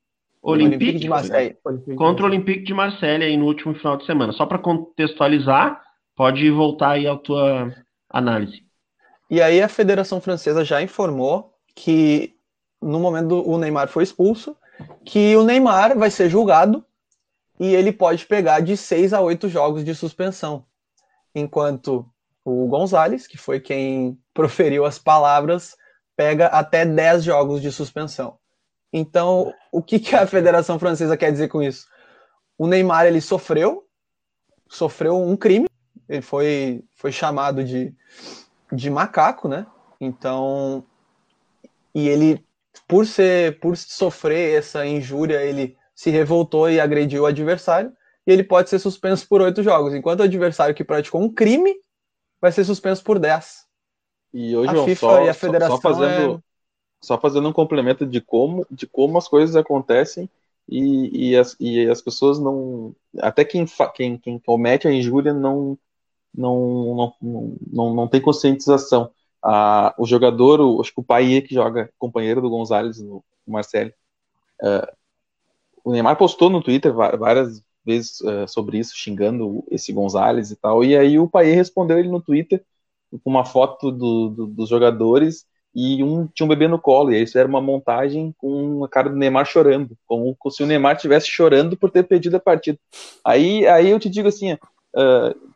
Olympique de Marseille. Contra o Olympique de Marseille aí no último final de semana. Só para contextualizar, Pode voltar aí à tua análise. E aí a Federação Francesa já informou que no momento do o Neymar foi expulso, que o Neymar vai ser julgado e ele pode pegar de seis a oito jogos de suspensão. Enquanto o Gonzalez, que foi quem proferiu as palavras, pega até dez jogos de suspensão. Então, o que, que a Federação Francesa quer dizer com isso? O Neymar ele sofreu, sofreu um crime, ele foi, foi chamado de, de macaco, né? Então, e ele, por ser, por sofrer essa injúria, ele se revoltou e agrediu o adversário, e ele pode ser suspenso por oito jogos, enquanto o adversário que praticou um crime vai ser suspenso por dez. E hoje a FIFA só, e a Federação só fazendo, é... só fazendo um complemento de como, de como as coisas acontecem e, e, as, e as pessoas não. Até quem, quem, quem comete a injúria não, não, não, não, não tem conscientização. Ah, o jogador, o, acho que o pai que joga companheiro do Gonzalez, no, Marcelo, uh, o Neymar postou no Twitter várias vezes uh, sobre isso, xingando esse Gonzalez e tal, e aí o pai respondeu ele no Twitter com uma foto do, do, dos jogadores e um tinha um bebê no colo, e aí isso era uma montagem com a cara do Neymar chorando, como se o Neymar estivesse chorando por ter perdido a partida. Aí, aí eu te digo assim, uh,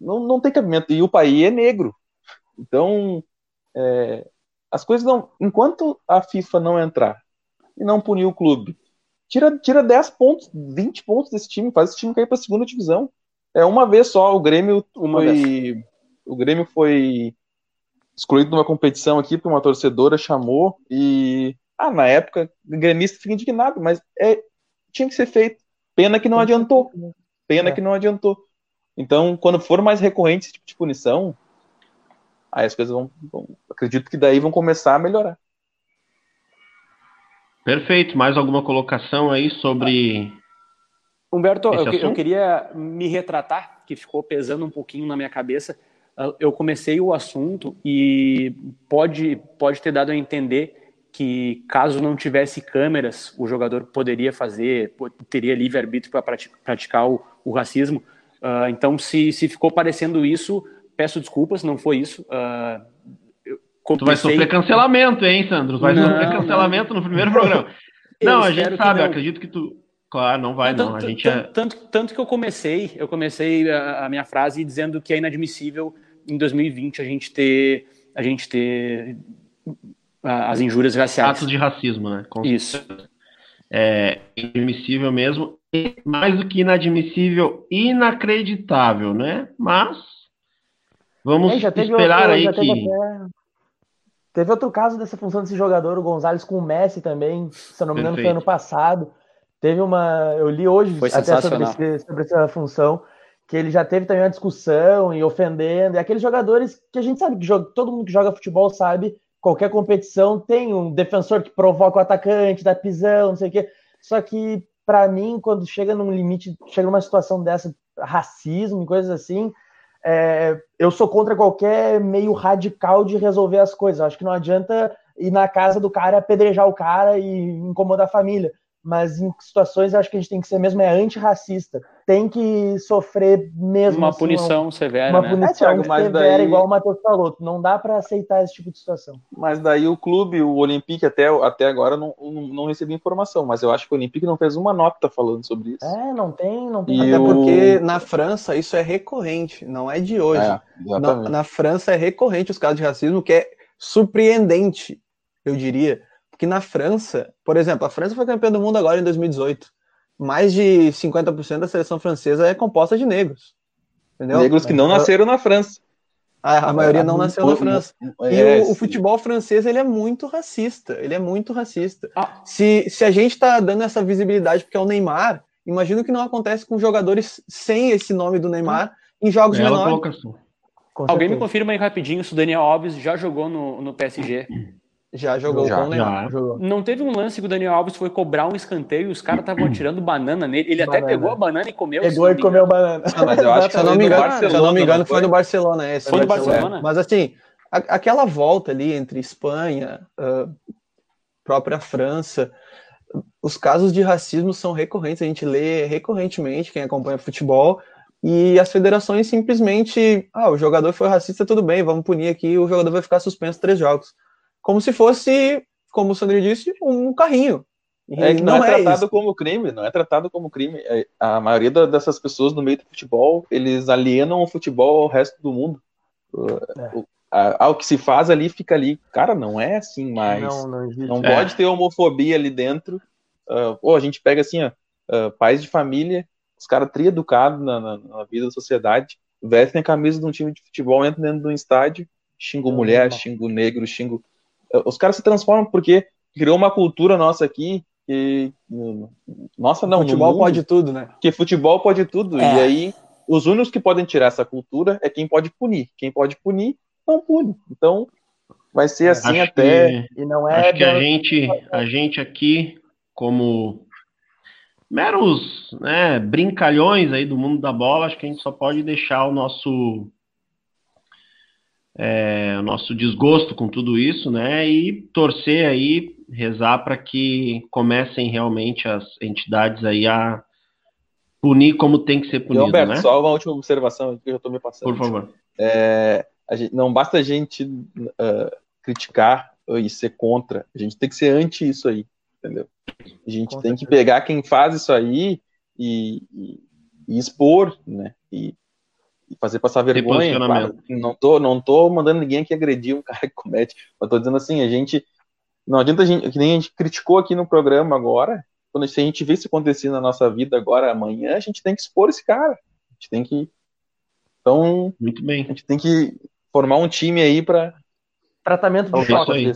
não, não tem cabimento. E o país é negro. Então, é, as coisas não. Enquanto a FIFA não entrar e não punir o clube, tira, tira 10 pontos, 20 pontos desse time, faz esse time cair para a segunda divisão. É uma vez só, o Grêmio uma foi. Vez. O Grêmio foi excluído de uma competição aqui porque uma torcedora chamou e. Ah, na época, o gremista fica indignado, mas é, tinha que ser feito. Pena que não adiantou. Pena é. que não adiantou. Então, quando for mais recorrente esse tipo de punição, aí as coisas vão, vão, Acredito que daí vão começar a melhorar. Perfeito. Mais alguma colocação aí sobre. Humberto, eu, eu, queria me retratar, que ficou pesando um pouquinho na minha cabeça. Eu comecei o assunto e pode, pode ter dado a entender que caso não tivesse câmeras, o jogador poderia fazer, teria livre-arbítrio para praticar o, o racismo. Uh, então, se, se ficou parecendo isso, peço desculpas, não foi isso. Uh, tu vai sofrer cancelamento, hein, Sandro? Vai não, sofrer cancelamento não. no primeiro programa. não, a gente sabe, acredito que tu. Claro, não vai, não. não. A gente é... tanto, tanto que eu comecei, eu comecei a, a, minha frase dizendo que é inadmissível em 2020 a gente ter, a gente ter as injúrias raciais. Atos de racismo, né? Com Isso. É inadmissível mesmo mais do que inadmissível, inacreditável, né? Mas vamos é, esperar aí que. Até... Teve outro caso dessa função desse jogador, o Gonzalez com o Messi também, se eu não me engano, foi ano passado. Teve uma. Eu li hoje até sobre, esse, sobre essa função, que ele já teve também uma discussão e ofendendo. E aqueles jogadores que a gente sabe que joga, todo mundo que joga futebol sabe, qualquer competição tem um defensor que provoca o atacante, dá pisão, não sei o quê. Só que, para mim, quando chega num limite, chega numa situação dessa, racismo e coisas assim, é, eu sou contra qualquer meio radical de resolver as coisas. Acho que não adianta ir na casa do cara, apedrejar o cara e incomodar a família mas em situações eu acho que a gente tem que ser mesmo é antirracista. Tem que sofrer mesmo. Uma assim, punição uma, severa. Uma né? punição é, severa, daí... igual o Matheus falou. Não dá para aceitar esse tipo de situação. Mas daí o clube, o Olympique, até, até agora não, não recebi informação, mas eu acho que o Olympique não fez uma nota falando sobre isso. É, não tem, não tem. E até o... porque na França isso é recorrente, não é de hoje. É, na, na França é recorrente os casos de racismo, que é surpreendente, eu diria que na França, por exemplo, a França foi campeã do mundo agora em 2018. Mais de 50% da seleção francesa é composta de negros. Entendeu? Negros que não nasceram na França. A, a maioria não nasceu na França. E é, o, o, futebol francês ele é muito racista. Ele é muito racista. Ah. Se, se a gente está dando essa visibilidade porque é o Neymar, imagino que não acontece com jogadores sem esse nome do Neymar em jogos Bela menores. Alguém me confirma aí rapidinho se o Daniel Alves já jogou no, no PSG. Já jogou já, com o Neymar. Já. Não teve um lance que o Daniel Alves foi cobrar um escanteio e os caras estavam tirando banana nele. Ele banana. até pegou a banana e comeu. Pegou e comeu banana. Ah, mas eu acho que, se eu não me engano, se eu não me engano foi no Barcelona. Esse foi no Barcelona. Mas assim, a, aquela volta ali entre Espanha, uh, própria França, os casos de racismo são recorrentes. A gente lê recorrentemente, quem acompanha futebol, e as federações simplesmente, ah, o jogador foi racista, tudo bem, vamos punir aqui, o jogador vai ficar suspenso três jogos como se fosse, como o Sandro disse, um carrinho. É que não, não é, é tratado isso. como crime, não é tratado como crime. É, a maioria dessas pessoas no meio do futebol, eles alienam o futebol ao resto do mundo. É. O, que se faz ali fica ali. Cara, não é assim mais. Não, não, não pode ter homofobia ali dentro. Uh, pô, a gente pega assim, ó, uh, pais de família, os caras tri-educados na, na, na, vida da sociedade, vestem a camisa de um time de futebol, entram dentro de um estádio, xingo mulher, xingo negro, xingo os caras se transformam porque criou uma cultura nossa aqui que. Nossa, não. Futebol mundo, pode tudo, né? Que futebol pode tudo. É. E aí, os únicos que podem tirar essa cultura é quem pode punir. Quem pode punir, não pune. Então, vai ser assim acho até. Que, e não é. Acho que a gente, a gente aqui, como meros né, brincalhões aí do mundo da bola, acho que a gente só pode deixar o nosso é, o nosso desgosto com tudo isso, né? E torcer aí, rezar para que comecem realmente as entidades aí a punir como tem que ser punido, e, Alberto, né? Só uma última observação que eu estou me passando. Por favor. É, gente, não basta a gente uh, criticar e ser contra, a gente tem que ser anti isso aí, entendeu? A gente com tem que pegar quem faz isso aí e, e, e expor, né? E fazer passar vergonha. Claro, não tô, não tô mandando ninguém aqui agredir um cara que comete, mas tô dizendo assim, a gente não adianta a gente, que nem a gente criticou aqui no programa agora, quando se a gente vê isso acontecer na nossa vida agora, amanhã, a gente tem que expor esse cara. A gente tem que então, muito bem. A gente tem que formar um time aí para tratamento de choque.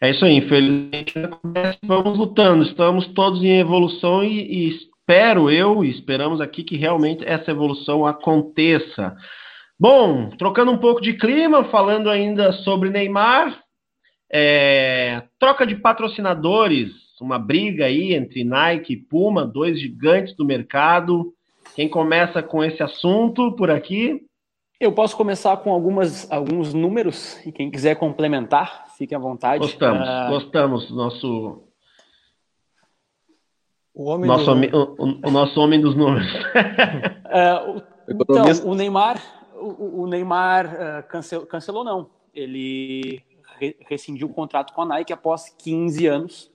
É isso aí, infelizmente vamos lutando, estamos todos em evolução e, e espero eu e esperamos aqui que realmente essa evolução aconteça. Bom, trocando um pouco de clima, falando ainda sobre Neymar, é, troca de patrocinadores, uma briga aí entre Nike e Puma, dois gigantes do mercado. Quem começa com esse assunto por aqui? Eu posso começar com algumas, alguns números e quem quiser complementar, fique à vontade. Gostamos, uh... gostamos. Nosso o, homem nosso, do... o, o, nosso homem dos números. uh, então, o Neymar, o, o Neymar uh, cancel, cancelou não. Ele re, rescindiu o contrato com a Nike após 15 anos.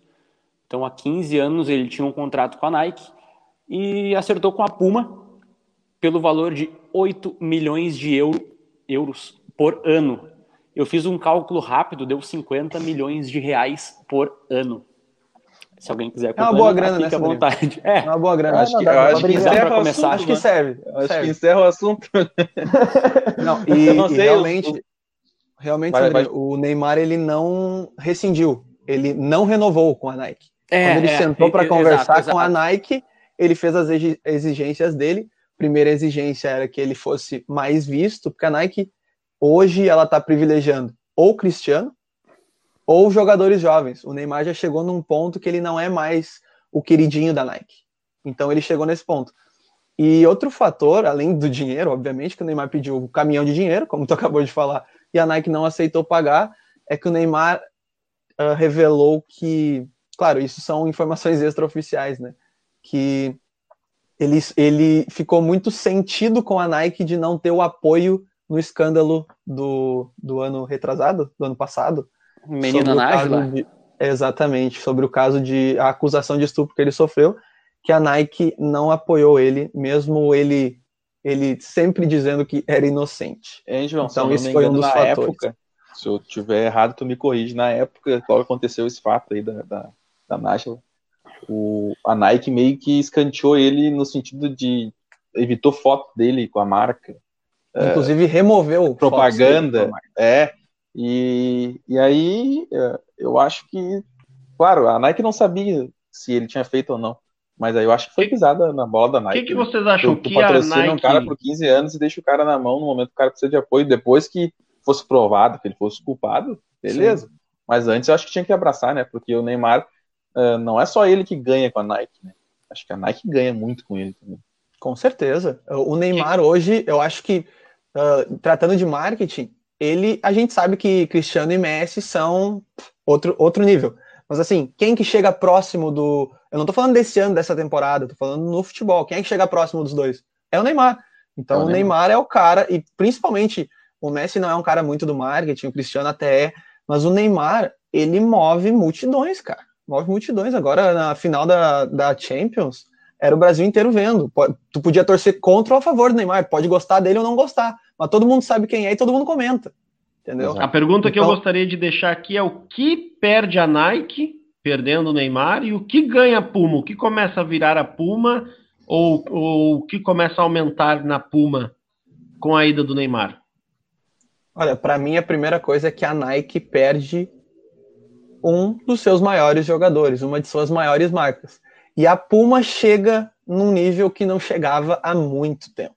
Então, há 15 anos ele tinha um contrato com a Nike e acertou com a Puma pelo valor de 8 milhões de euro, euros por ano. Eu fiz um cálculo rápido, deu 50 milhões de reais por ano. Se alguém quiser É uma boa grana, né? à vontade. É. é uma boa grana. Acho que, acho que encerra o assunto. Acho que serve. Acho serve. que encerra o assunto. Não, e, não sei, e realmente... Realmente, vai, André, vai. o Neymar ele não rescindiu, ele não renovou com a Nike. É, Quando ele é, sentou para conversar exato, com a Nike, ele fez as exigências dele. Primeira exigência era que ele fosse mais visto, porque a Nike hoje ela está privilegiando ou Cristiano ou jogadores jovens. O Neymar já chegou num ponto que ele não é mais o queridinho da Nike. Então ele chegou nesse ponto. E outro fator, além do dinheiro, obviamente, que o Neymar pediu o caminhão de dinheiro, como tu acabou de falar, e a Nike não aceitou pagar, é que o Neymar uh, revelou que, claro, isso são informações extraoficiais, né? Que ele, ele ficou muito sentido com a Nike de não ter o apoio no escândalo do, do ano retrasado, do ano passado. Menina Nájila? Exatamente, sobre o caso de a acusação de estupro que ele sofreu, que a Nike não apoiou ele, mesmo ele ele sempre dizendo que era inocente. É, João, então isso foi um dos fatores. Época, se eu tiver errado, tu me corrige. Na época, qual aconteceu esse fato aí da, da, da Nashville, o, a Nike meio que escanteou ele no sentido de evitou foto dele com a marca. É, Inclusive removeu propaganda. É. E, e aí é, eu acho que, claro, a Nike não sabia se ele tinha feito ou não. Mas aí eu acho que foi pisada na bola da Nike. O que, que vocês acham tu, tu que a Nike... um cara por 15 anos e deixa o cara na mão no momento que o cara precisa de apoio. Depois que fosse provado que ele fosse culpado, beleza. Sim. Mas antes eu acho que tinha que abraçar, né? Porque o Neymar uh, não é só ele que ganha com a Nike, né? Acho que a Nike ganha muito com ele também. Com certeza. O Neymar hoje, eu acho que, uh, tratando de marketing, ele, a gente sabe que Cristiano e Messi são outro, outro nível. Mas assim, quem que chega próximo do. Eu não tô falando desse ano, dessa temporada, tô falando no futebol. Quem é que chega próximo dos dois? É o Neymar. Então é o, Neymar. Neymar é o cara, e principalmente o Messi não é um cara muito do marketing, o Cristiano até é, mas o Neymar, ele move multidões, cara. Move multidões. Agora, na final da, da Champions, era o Brasil inteiro vendo. Tu podia torcer contra ou a favor do Neymar, pode gostar dele ou não gostar, mas todo mundo sabe quem é e todo mundo comenta. Entendeu? A pergunta então, que eu então- gostaria de deixar aqui é o que perde a Nike perdendo o Neymar e o que ganha a Puma? O que começa a virar a Puma ou, ou o que começa a aumentar na Puma com a ida do Neymar? Olha, para mim a primeira coisa é que a Nike perde um dos seus maiores jogadores, uma de suas maiores marcas. E a Puma chega num nível que não chegava há muito tempo.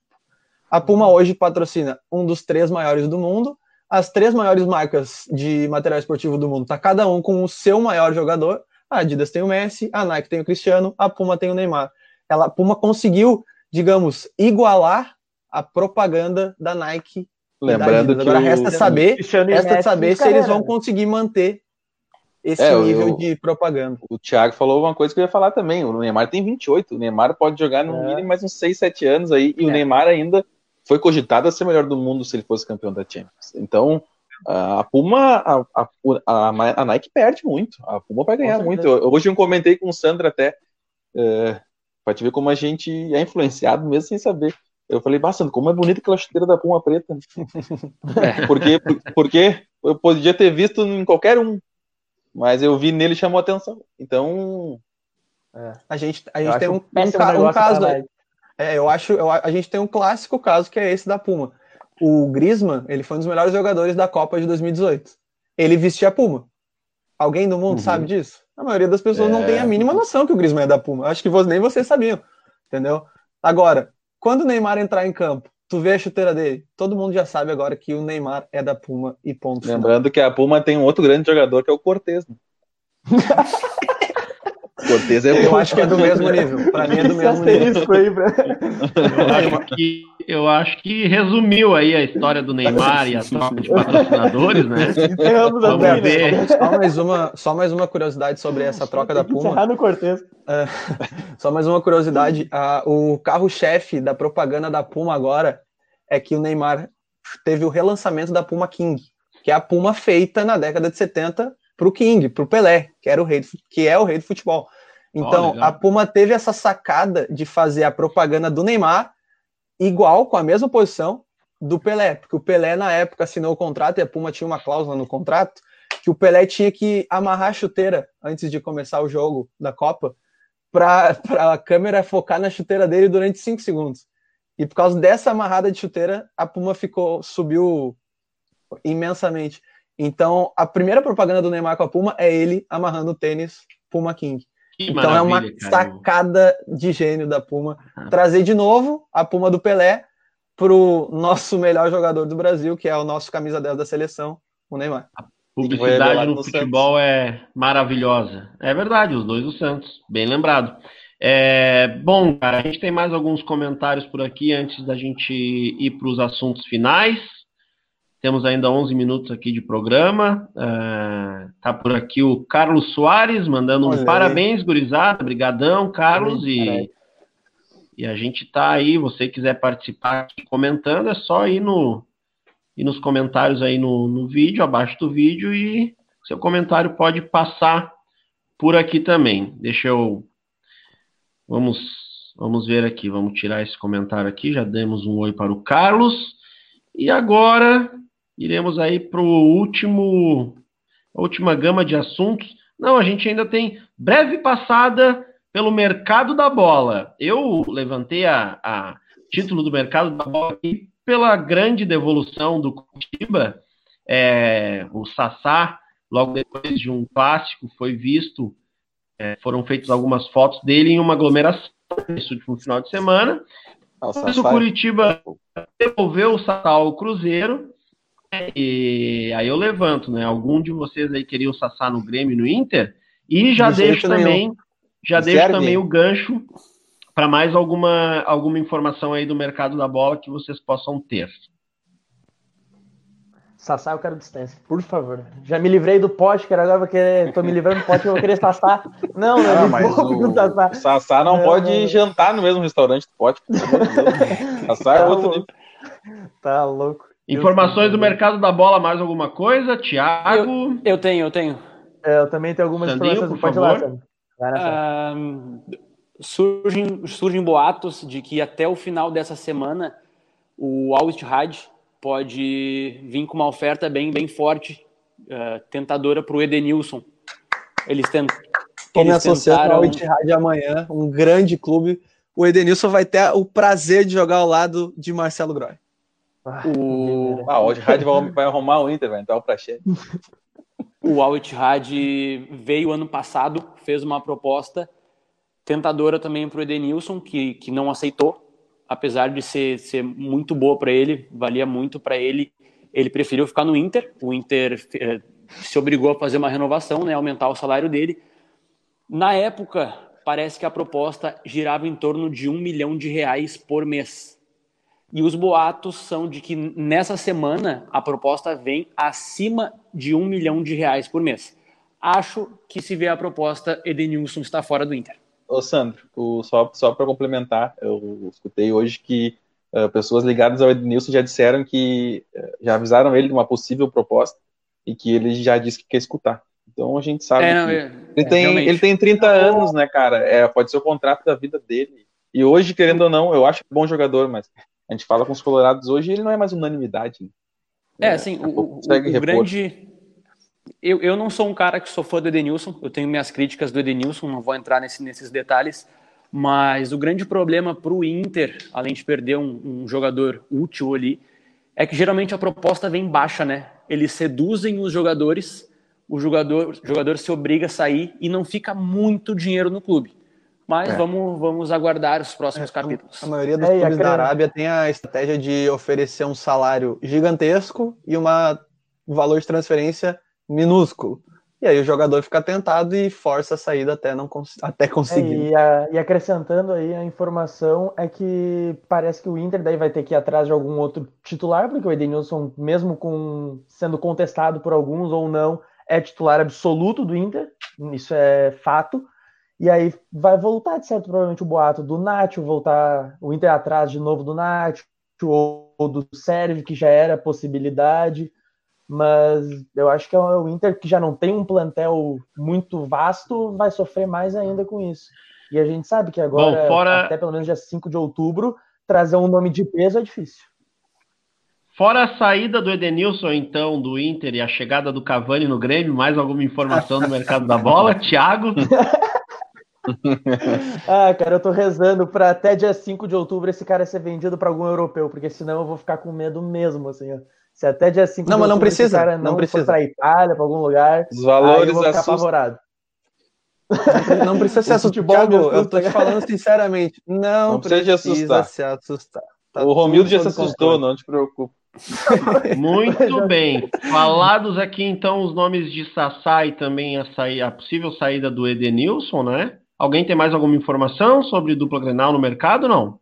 A Puma hoje patrocina um dos três maiores do mundo as três maiores marcas de material esportivo do mundo, tá cada um com o seu maior jogador. A Adidas tem o Messi, a Nike tem o Cristiano, a Puma tem o Neymar. Ela, a Puma conseguiu, digamos, igualar a propaganda da Nike. Lembrando da Agora o... resta saber, resta saber se eles vão conseguir manter esse é, nível eu, de propaganda. O Thiago falou uma coisa que eu ia falar também. O Neymar tem 28. O Neymar pode jogar no é. mínimo mais uns 6, 7 anos aí. E é. o Neymar ainda foi cogitado a ser melhor do mundo se ele fosse campeão da Champions. Então, a Puma, a, a, a, a Nike perde muito. A Puma vai ganhar muito. Eu, hoje eu comentei com o Sandra até, é, para te ver como a gente é influenciado mesmo sem saber. Eu falei, bastante, como é bonita aquela chuteira da Puma preta. É. porque, porque eu podia ter visto em qualquer um, mas eu vi nele e chamou atenção. Então. É. A gente, a gente tem um, um, um, um caso. É, eu acho, eu, a gente tem um clássico caso que é esse da Puma. O Griezmann, ele foi um dos melhores jogadores da Copa de 2018. Ele vestia a Puma. Alguém do mundo uhum. sabe disso? A maioria das pessoas é... não tem a mínima noção que o Griezmann é da Puma. Acho que nem vocês sabiam, entendeu? Agora, quando o Neymar entrar em campo, tu vê a chuteira dele, todo mundo já sabe agora que o Neymar é da Puma e ponto. Lembrando final. que a Puma tem um outro grande jogador que é o Cortez. Né? Cortez é Eu acho que é do mesmo nível. Para mim é do mesmo nível. Aí, eu, acho que, eu acho que resumiu aí a história do Neymar e a troca de patrocinadores, né? Vamos ver. Só mais, uma, só mais uma curiosidade sobre essa troca da Puma. no Cortez. É, só mais uma curiosidade. O carro-chefe da propaganda da Puma agora é que o Neymar teve o relançamento da Puma King, que é a Puma feita na década de 70 para o King, para o Pelé, que era o rei, do, que é o rei do futebol. Então, oh, a Puma teve essa sacada de fazer a propaganda do Neymar igual, com a mesma posição do Pelé, porque o Pelé na época assinou o contrato e a Puma tinha uma cláusula no contrato que o Pelé tinha que amarrar a chuteira antes de começar o jogo da Copa para a câmera focar na chuteira dele durante cinco segundos. E por causa dessa amarrada de chuteira, a Puma ficou subiu imensamente. Então, a primeira propaganda do Neymar com a Puma é ele amarrando o tênis Puma King. Que então é uma cara. sacada de gênio da Puma. Ah. Trazer de novo a Puma do Pelé para o nosso melhor jogador do Brasil, que é o nosso camisa 10 da seleção, o Neymar. A publicidade no, no futebol Santos. é maravilhosa. É verdade, os dois do Santos, bem lembrado. É, bom, cara, a gente tem mais alguns comentários por aqui antes da gente ir para os assuntos finais. Temos ainda 11 minutos aqui de programa. Uh, tá por aqui o Carlos Soares mandando um parabéns, gurizada. Obrigadão, Carlos. E, e a gente tá aí. Você quiser participar aqui comentando, é só ir, no, ir nos comentários aí no, no vídeo, abaixo do vídeo, e seu comentário pode passar por aqui também. Deixa eu. Vamos, vamos ver aqui. Vamos tirar esse comentário aqui. Já demos um oi para o Carlos. E agora iremos aí para o último, a última gama de assuntos. Não, a gente ainda tem breve passada pelo mercado da bola. Eu levantei a, a título do mercado da bola aqui pela grande devolução do Curitiba. É, o Sassá, logo depois de um clássico, foi visto, é, foram feitas algumas fotos dele em uma aglomeração nesse último final de semana. Ah, o, o Curitiba devolveu o Sassá ao Cruzeiro e aí eu levanto, né? Algum de vocês aí queria o Sassá no Grêmio no Inter? E já deixo também, já deixo também o gancho para mais alguma, alguma informação aí do mercado da bola que vocês possam ter. Sassá, eu quero distância, por favor. Já me livrei do pote, quero agora porque tô me livrando do pote, eu vou querer Sassá. Não, não, não mas o Sassá. Sassá não, não pode não. jantar no mesmo restaurante do pote. Sassá é tá outro Tá louco. Informações do mercado da bola, mais alguma coisa? Tiago? Eu, eu, tenho, eu tenho. É, eu também tenho algumas Sandinho, informações. Pode favor. lá, surgem, surgem boatos de que até o final dessa semana o Al Ittihad pode vir com uma oferta bem, bem forte, uh, tentadora para o Edenilson. Eles, tent, Estou me associando tentaram... ao Ittihad amanhã, um grande clube. O Edenilson vai ter o prazer de jogar ao lado de Marcelo Groy. O... Ah, o Al-Ittihad vai arrumar o Inter, vai entrar o Praxedes. O Al-Ittihad veio ano passado, fez uma proposta tentadora também para o Edenilson, que, que não aceitou, apesar de ser, ser muito boa para ele, valia muito para ele. Ele preferiu ficar no Inter. O Inter eh, se obrigou a fazer uma renovação, né, aumentar o salário dele. Na época, parece que a proposta girava em torno de um milhão de reais por mês. E os boatos são de que nessa semana a proposta vem acima de um milhão de reais por mês. Acho que se vê a proposta, Edenilson está fora do Inter. Ô Sandro, o, só, só para complementar, eu escutei hoje que uh, pessoas ligadas ao Edenilson já disseram que uh, já avisaram ele de uma possível proposta e que ele já disse que quer escutar. Então a gente sabe é, não, que é, ele, tem, ele tem 30 anos, né, cara? É, pode ser o contrato da vida dele. E hoje, querendo ou não, eu acho bom jogador, mas a gente fala com os colorados hoje ele não é mais unanimidade. É, é assim, o, o, o grande... Eu, eu não sou um cara que sou fã do Edenilson, eu tenho minhas críticas do Edenilson, não vou entrar nesse, nesses detalhes, mas o grande problema para o Inter, além de perder um, um, jogador útil ali, é que geralmente a proposta vem baixa, né? Eles seduzem os jogadores, o jogador, o jogador se obriga a sair e não fica muito dinheiro no clube. Mas é. vamos, vamos aguardar os próximos é, capítulos. A maioria dos é, clubes da Arábia tem a estratégia de oferecer um salário gigantesco e um valor de transferência minúsculo. E aí o jogador fica tentado e força a saída até, não até conseguir. É, e, a, e, acrescentando aí a informação é que parece que o Inter daí vai ter que ir atrás de algum outro titular, porque o Edenilson, mesmo com sendo contestado por alguns ou não, é titular absoluto do Inter, isso é fato. E aí vai voltar, de certo, provavelmente o boato do Nacho, voltar o Inter atrás de novo do Nacho, ou, ou do Sérgio, que já era possibilidade. Mas eu acho que é o Inter, que já não tem um plantel muito vasto, vai sofrer mais ainda com isso. E a gente sabe que agora, Bom, fora... até pelo menos dia 5 de outubro, trazer um nome de peso é difícil. Fora a saída do Edenilson, então, do Inter e a chegada do Cavani no Grêmio, mais alguma informação do mercado da bola? Thiago? ah, cara, eu tô rezando para até dia 5 de outubro esse cara ser vendido para algum europeu, porque senão eu vou ficar com medo mesmo, assim, ó. Se até dia 5 não, de mas não precisa, cara não, não precisa. para Itália, para algum lugar, os valores eu vou ficar apavorado. Não precisa se assustar, Thiago, eu tô te falando sinceramente. Não, não precisa, precisa assustar. se assustar. Tá o Romildo já se assustou, controle. não te preocupe. Muito bem. Falados aqui então os nomes de Sassá e também a, saída, a possível saída do Edenilson, né? Alguém tem mais alguma informação sobre dupla Grenal no mercado, não?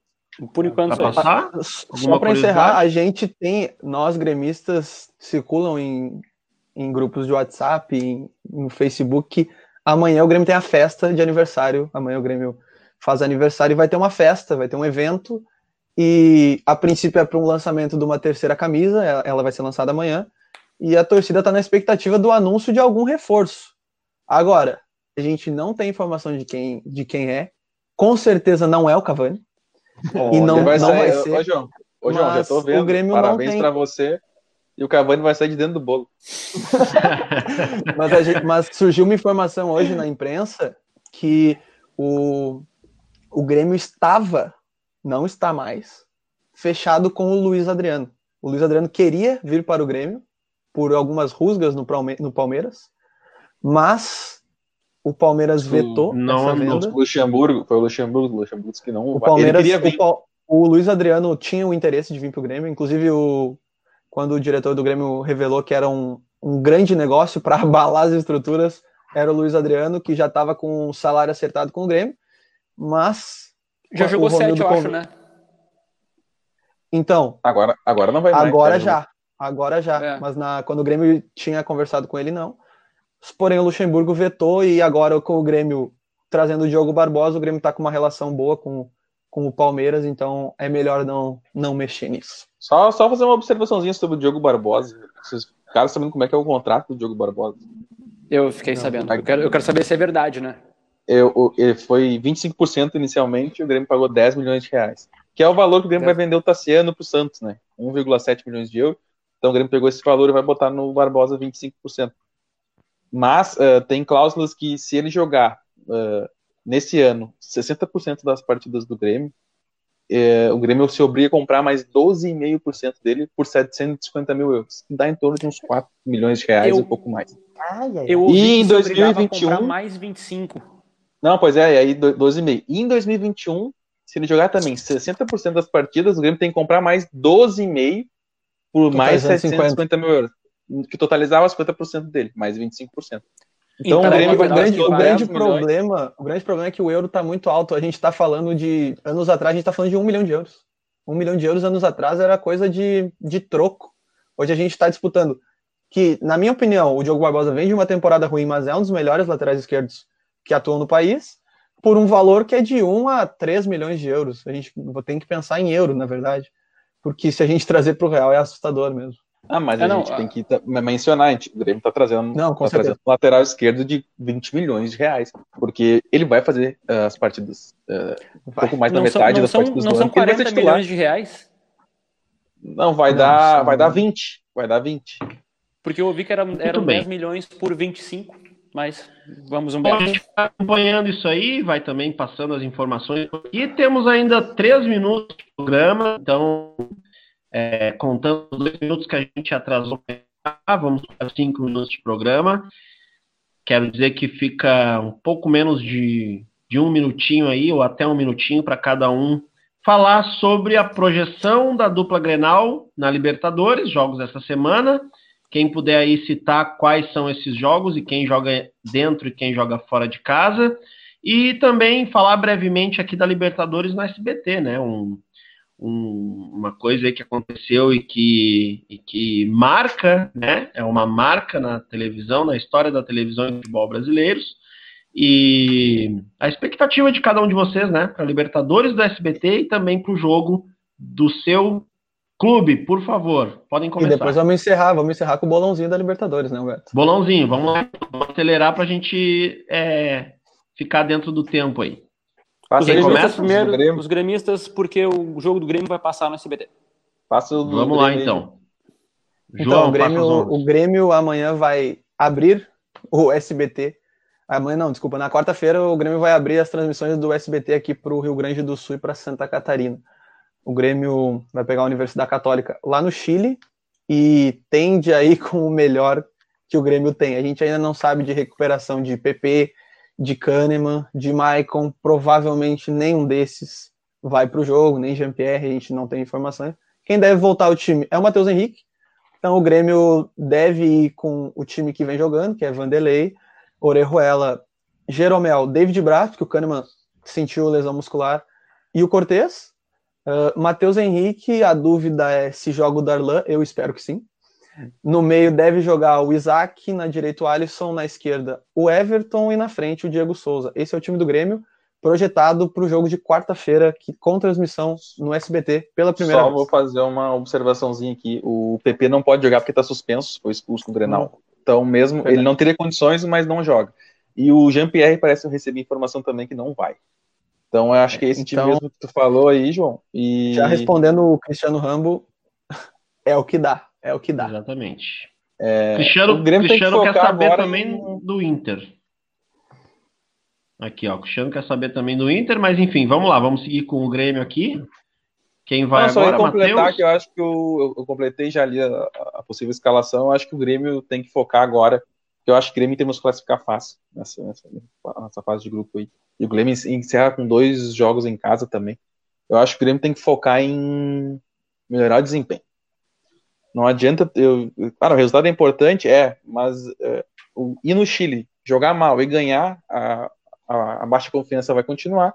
Por enquanto, pra passar? Só para encerrar, a gente tem, nós gremistas circulam em, em grupos de WhatsApp, em, em Facebook. Amanhã o Grêmio tem a festa de aniversário. Amanhã o Grêmio faz aniversário e vai ter uma festa, vai ter um evento e a princípio é para um lançamento de uma terceira camisa, ela vai ser lançada amanhã. E a torcida está na expectativa do anúncio de algum reforço. Agora, a gente não tem informação de quem, de quem é. Com certeza não é o Cavani. Oh, e não vai, não sair, vai ser. Ô, João, ô, João já tô vendo. O Grêmio Parabéns para você. E o Cavani vai sair de dentro do bolo. mas, gente, mas, surgiu uma informação hoje na imprensa que o, o Grêmio estava não está mais fechado com o Luiz Adriano. O Luiz Adriano queria vir para o Grêmio por algumas rusgas no, no Palmeiras, mas o Palmeiras vetou não, essa venda. O Luxemburgo, foi o Luxemburgo, o Luxemburgo que não o Palmeiras, o, o, Luiz Adriano tinha o interesse de vir para o Grêmio, inclusive o, quando o diretor do Grêmio revelou que era um, um grande negócio para abalar as estruturas, era o Luiz Adriano, que já estava com o salário acertado com o Grêmio, mas já o jogou sete, eu acho, né? Então. Agora, agora não vai mais. Agora já. Agora já. É. Mas na, quando o Grêmio tinha conversado com ele, não. Porém, o Luxemburgo vetou e agora com o Grêmio trazendo o Diogo Barbosa, o Grêmio está com uma relação boa com, com o Palmeiras, então é melhor não, não mexer nisso. Só, só fazer uma observaçãozinha sobre o Diogo Barbosa. Vocês ficaram sabendo como é que é o contrato do Diogo Barbosa? Eu fiquei não, sabendo. Eu quero, eu quero saber se é verdade, né? eu, ele foi 25% inicialmente e o Grêmio pagou 10 milhões de reais. Que é o valor que o Grêmio vai vender o Tassiano para o Santos, né? 1,7 milhões de euros. Então o Grêmio pegou esse valor e vai botar no Barbosa 25%. Mas uh, tem cláusulas que se ele jogar uh, nesse ano 60% das partidas do Grêmio, uh, o Grêmio se obriga a comprar mais 12,5% dele por 750 mil euros. Dá em torno de uns 4 milhões de reais, eu, um pouco mais. Ai, ai, eu e em 2021 mais 25 não, pois é, e aí 12,5. E em 2021, se ele jogar também 60% das partidas, o Grêmio tem que comprar mais 12,5 por mais 750 mil euros. Que totalizava 50% dele, mais 25%. Então, então o, Grêmio o grande, o grande problema, o grande problema é que o euro está muito alto. A gente está falando de anos atrás, a gente está falando de um milhão de euros. Um milhão de euros anos atrás era coisa de, de troco. Hoje a gente está disputando que, na minha opinião, o Diogo Barbosa vem de uma temporada ruim, mas é um dos melhores laterais esquerdos que atuam no país, por um valor que é de 1 a 3 milhões de euros. A gente tem que pensar em euro, na verdade, porque se a gente trazer para o real é assustador mesmo. Ah, mas é, a não, gente a... tem que mencionar, a gente, o Grêmio está trazendo, não, tá trazendo um lateral esquerdo de 20 milhões de reais, porque ele vai fazer uh, as partidas, uh, um pouco mais da metade são, das são, partidas não do são ano. 40 milhões de reais? Não, vai, não, dar, vai dar 20, vai dar 20. Porque eu ouvi que era, eram 10 milhões por 25 mas vamos embora. a gente está acompanhando isso aí, vai também passando as informações. E temos ainda três minutos de programa, então, é, contando os dois minutos que a gente atrasou, vamos para cinco minutos de programa. Quero dizer que fica um pouco menos de, de um minutinho aí, ou até um minutinho para cada um falar sobre a projeção da dupla Grenal na Libertadores, jogos dessa semana quem puder aí citar quais são esses jogos e quem joga dentro e quem joga fora de casa. E também falar brevemente aqui da Libertadores no SBT, né? Um, um, uma coisa aí que aconteceu e que, e que marca, né? É uma marca na televisão, na história da televisão e futebol brasileiros. E a expectativa de cada um de vocês, né? Para Libertadores do SBT e também para o jogo do seu Clube, por favor, podem começar. E depois vamos encerrar, vamos encerrar com o bolãozinho da Libertadores, né, Humberto? Bolãozinho, vamos lá, vamos acelerar para a gente é, ficar dentro do tempo aí. Passa os gremistas primeiro, os gremistas, porque o jogo do Grêmio vai passar no SBT. Passa o vamos lá, então. João, então, o Grêmio, o Grêmio amanhã vai abrir o SBT Amanhã não, desculpa. Na quarta-feira o Grêmio vai abrir as transmissões do SBT aqui para o Rio Grande do Sul e para Santa Catarina. O Grêmio vai pegar a Universidade Católica lá no Chile e tende aí com o melhor que o Grêmio tem. A gente ainda não sabe de recuperação de PP, de Kahneman, de Maicon. Provavelmente nenhum desses vai para o jogo, nem Jean-Pierre, a gente não tem informações. Quem deve voltar ao time é o Matheus Henrique. Então o Grêmio deve ir com o time que vem jogando, que é Vanderlei, Orejuela, Jeromel, David Braz, que o Kahneman sentiu lesão muscular, e o Cortez. Uh, Matheus Henrique, a dúvida é se joga o Darlan, eu espero que sim. No meio deve jogar o Isaac, na direita o Alisson, na esquerda o Everton e na frente o Diego Souza. Esse é o time do Grêmio, projetado para o jogo de quarta-feira, com transmissão no SBT pela primeira Só vez. vou fazer uma observaçãozinha aqui. O PP não pode jogar porque está suspenso, foi expulso do Grenal. Então, mesmo, ele não teria condições, mas não joga. E o Jean-Pierre parece eu recebi informação também que não vai. Então, eu acho que é esse então, time mesmo que tu falou aí, João. E... Já respondendo o Cristiano Rambo, é o que dá. É o que dá. Exatamente. É, Cristiano, o Grêmio Cristiano que quer saber também em... do Inter. Aqui, ó. O Cristiano quer saber também do Inter, mas enfim, vamos lá, vamos seguir com o Grêmio aqui. Quem vai Não, agora, só completar Mateus? que eu acho que eu, eu, completei já ali a, a, possível escalação. Eu acho que o Grêmio tem que focar agora, eu acho que o Grêmio temos que classificar fácil nessa, nessa, nessa, fase de grupo aí. E o Grêmio encerra com dois jogos em casa também. Eu acho que o Grêmio tem que focar em melhorar o desempenho. Não adianta. Eu, claro, o resultado é importante, é, mas é, o, ir no Chile, jogar mal e ganhar, a, a, a baixa confiança vai continuar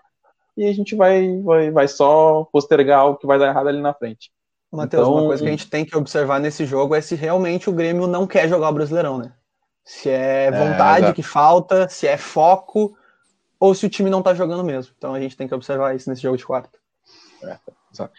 e a gente vai, vai, vai só postergar o que vai dar errado ali na frente. Matheus, então, uma coisa que a gente tem que observar nesse jogo é se realmente o Grêmio não quer jogar o Brasileirão, né? Se é, é vontade é, que falta, se é foco, ou se o time não tá jogando mesmo. Então a gente tem que observar isso nesse jogo de quarta. É, exato.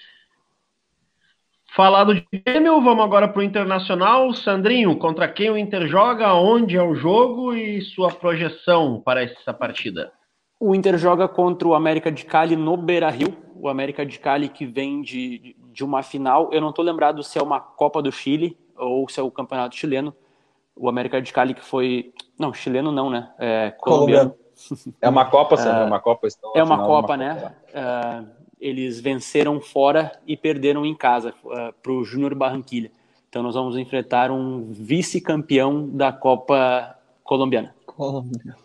Falado de Grêmio, vamos agora para o Internacional. Sandrinho, contra quem o Inter joga, onde é o jogo e sua projeção para essa partida? O Inter joga contra o América de Cali no Beira Rio. O América de Cali que vem de, de uma final. Eu não estou lembrado se é uma Copa do Chile ou se é o Campeonato Chileno. O América de Cali que foi. Não, chileno não, né? É colombiano. É uma Copa, Sandro, é uma Copa. É uma Copa, uma né? Copa. Uh, eles venceram fora e perderam em casa uh, para o Júnior Barranquilha. Então nós vamos enfrentar um vice-campeão da Copa colombiana. Colombiana.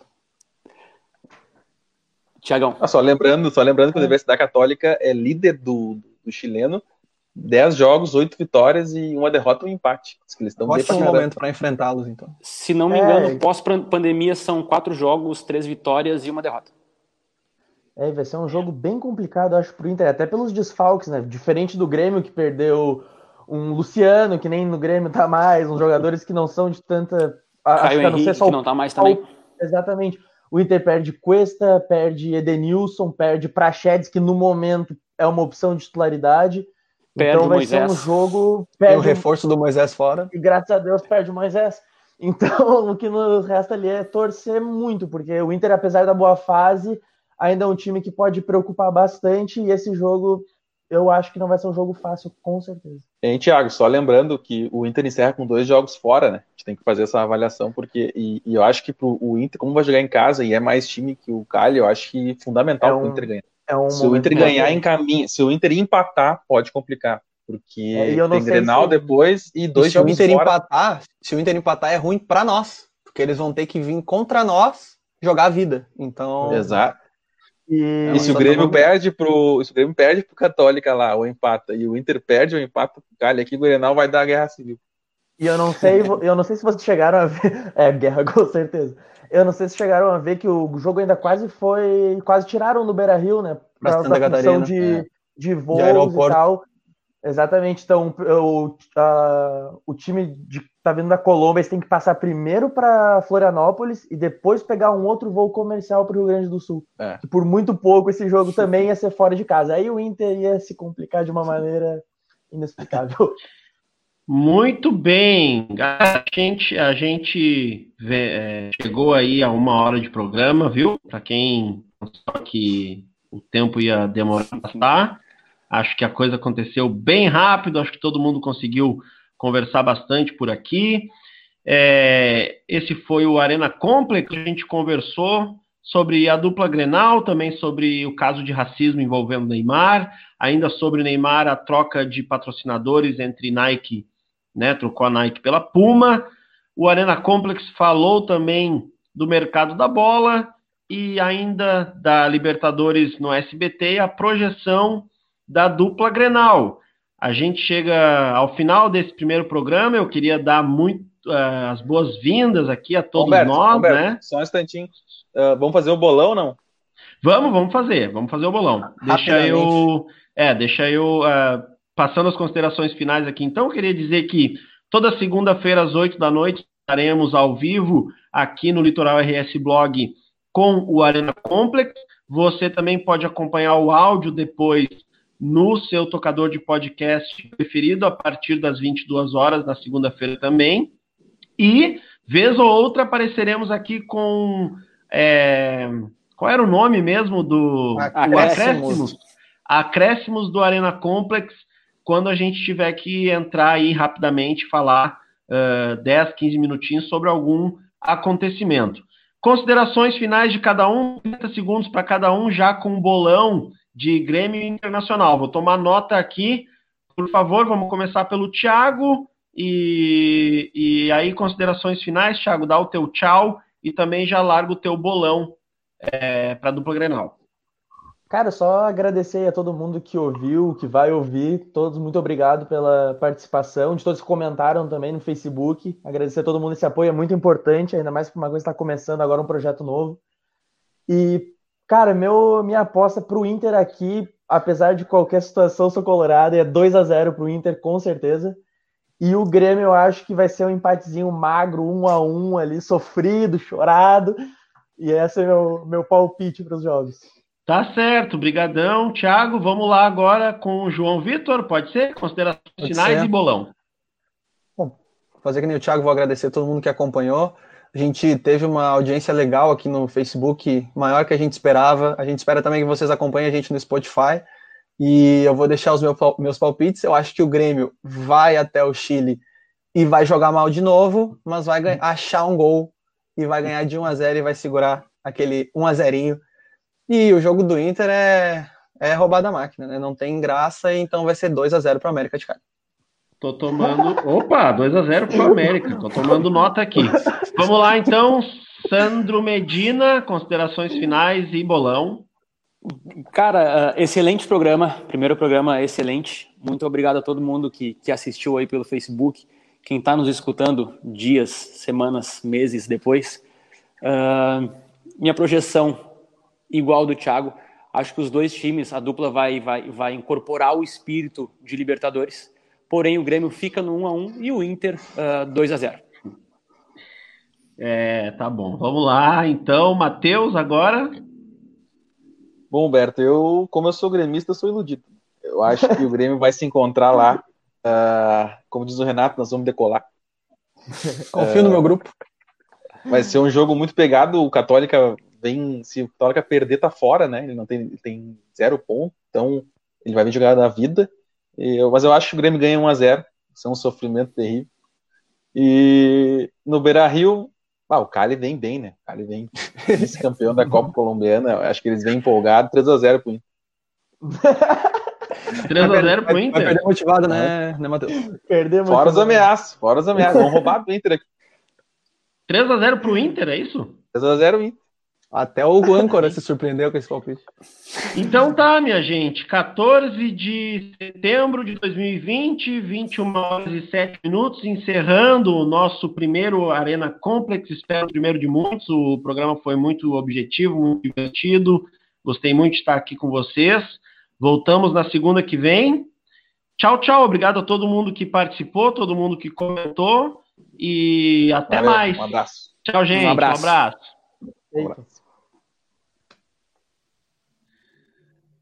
Tiagão. Ah, só lembrando, só lembrando que a Universidade Católica é líder do, do chileno, 10 jogos, 8 vitórias e uma derrota e um empate. Eles estão Ótimo momento para enfrentá-los, então. Se não me engano, é... pós-pandemia são 4 jogos, 3 vitórias e uma derrota. É, vai ser um jogo bem complicado, acho, pro Inter, até pelos desfalques, né? Diferente do Grêmio, que perdeu um Luciano, que nem no Grêmio tá mais, uns jogadores que não são de tanta. Caio acho que Henrique, não sei só que não tá mais também. Exatamente. O Inter perde Cuesta, perde Edenilson, perde Prachedes, que no momento é uma opção de titularidade. Perde então vai Moisés. ser um jogo. Perde o reforço do Moisés fora. E graças a Deus perde o Moisés. Então o que nos resta ali é torcer muito, porque o Inter, apesar da boa fase, ainda é um time que pode preocupar bastante. E esse jogo eu acho que não vai ser um jogo fácil, com certeza. E, Thiago, só lembrando que o Inter encerra com dois jogos fora, né? A gente tem que fazer essa avaliação, porque e, e eu acho que pro, o Inter, como vai jogar em casa e é mais time que o Cali, eu acho que é fundamental é um, o Inter ganhar. É um se o Inter ganhar em caminho, se o Inter empatar, pode complicar. Porque é, tem Grenal se... depois e dois e jogos se o Inter fora. empatar, se o Inter empatar é ruim para nós, porque eles vão ter que vir contra nós jogar a vida. Então, Exato. E, e se o Grêmio tá perde pro. Se o Grêmio perde pro Católica lá, ou empata, e o Inter perde ou empata pro Cali aqui, o Grenal vai dar guerra civil. E eu não sei, eu não sei se vocês chegaram a ver. É, guerra, com certeza. Eu não sei se chegaram a ver que o jogo ainda quase foi. Quase tiraram no Beira Rio, né? Pra Santa função de, é. de voos de e tal. Exatamente. Então, o, a, o time de, tá vindo da Colômbia, eles têm que passar primeiro para Florianópolis e depois pegar um outro voo comercial para o Rio Grande do Sul. É. Que por muito pouco esse jogo também ia ser fora de casa. Aí o Inter ia se complicar de uma maneira inexplicável. Muito bem, a gente, a gente vê, é, chegou aí a uma hora de programa, viu? Para quem pensou que o tempo ia demorar a passar. Acho que a coisa aconteceu bem rápido, acho que todo mundo conseguiu conversar bastante por aqui. É, esse foi o Arena Complex, a gente conversou sobre a dupla Grenal, também sobre o caso de racismo envolvendo Neymar, ainda sobre Neymar, a troca de patrocinadores entre Nike, né, trocou a Nike pela Puma. O Arena Complex falou também do mercado da bola e ainda da Libertadores no SBT, a projeção da dupla Grenal. A gente chega ao final desse primeiro programa, eu queria dar muito uh, as boas-vindas aqui a todos Humberto, nós, Humberto, né? Só um instantinho. Uh, vamos fazer o bolão, não? Vamos, vamos fazer, vamos fazer o bolão. Deixa eu, é, deixa eu uh, passando as considerações finais aqui. Então, eu queria dizer que toda segunda-feira às 8 da noite estaremos ao vivo aqui no Litoral RS Blog com o Arena Complex. Você também pode acompanhar o áudio depois no seu tocador de podcast preferido a partir das 22 horas na segunda-feira também. E, vez ou outra, apareceremos aqui com. É, qual era o nome mesmo do. Acréscimos. Acréscimos do Arena Complex, quando a gente tiver que entrar aí rapidamente falar uh, 10, 15 minutinhos sobre algum acontecimento. Considerações finais de cada um, 30 segundos para cada um, já com um bolão de Grêmio Internacional. Vou tomar nota aqui. Por favor, vamos começar pelo Thiago. E, e aí, considerações finais, Thiago, dá o teu tchau e também já larga o teu bolão é, para a dupla Grenal. Cara, só agradecer a todo mundo que ouviu, que vai ouvir. Todos, muito obrigado pela participação, de todos que comentaram também no Facebook. Agradecer a todo mundo esse apoio, é muito importante, ainda mais que uma coisa está começando agora um projeto novo. E, cara, meu, minha aposta para o Inter aqui, apesar de qualquer situação, sou colorado, é 2 a 0 para o Inter, com certeza. E o Grêmio eu acho que vai ser um empatezinho magro, um a um ali, sofrido, chorado. E esse é meu, meu palpite para os jogos. Tá certo, brigadão. Thiago, vamos lá agora com o João Vitor, pode ser? Considerações finais e bolão. Bom, fazer que nem o Thiago, vou agradecer a todo mundo que acompanhou. A gente teve uma audiência legal aqui no Facebook, maior que a gente esperava. A gente espera também que vocês acompanhem a gente no Spotify. E eu vou deixar os meus palpites. Eu acho que o Grêmio vai até o Chile e vai jogar mal de novo, mas vai achar um gol e vai ganhar de 1 a 0 e vai segurar aquele 1 a 0 E o jogo do Inter é, é roubar da máquina, né? Não tem graça, então vai ser 2 a 0 para o América de Cali. Tô tomando. Opa, 2 a 0 para o América. Tô tomando nota aqui. Vamos lá, então. Sandro Medina, considerações finais e bolão. Cara, uh, excelente programa. Primeiro programa excelente. Muito obrigado a todo mundo que, que assistiu aí pelo Facebook. Quem está nos escutando dias, semanas, meses depois. Uh, minha projeção igual do Thiago. Acho que os dois times, a dupla vai, vai, vai incorporar o espírito de Libertadores. Porém, o Grêmio fica no 1 a 1 e o Inter uh, 2 a 0 É, tá bom. Vamos lá, então, Matheus, agora. Bom, Humberto, eu, como eu sou gremista, sou iludido. Eu acho que o Grêmio vai se encontrar lá. Uh, como diz o Renato, nós vamos decolar. Confio uh, no meu grupo. Vai ser um jogo muito pegado. O Católica vem. Se o Católica perder, tá fora, né? Ele não tem, ele tem zero ponto. Então, ele vai vir jogar na vida. Eu, mas eu acho que o Grêmio ganha 1x0. Isso é um sofrimento terrível. E no Beira Rio, ah, o Cali vem bem, né? O Cali vem vice-campeão da Copa Colombiana. Acho que eles vêm empolgados. 3x0 pro Inter. 3x0 pro Inter? Vai perder motivado, né, né Matheus? Perder motivado. Fora os ameaços. Fora os ameaços. Vamos roubar do Inter aqui. 3x0 pro Inter, é isso? 3x0 Inter. Até o âncora se surpreendeu com esse palpite. Então tá, minha gente. 14 de setembro de 2020, 21 horas e 7 minutos, encerrando o nosso primeiro Arena Complex. Espero o primeiro de muitos. O programa foi muito objetivo, muito divertido. Gostei muito de estar aqui com vocês. Voltamos na segunda que vem. Tchau, tchau. Obrigado a todo mundo que participou, todo mundo que comentou. E até Valeu, mais. Um abraço. Tchau, gente. Um abraço. Um abraço.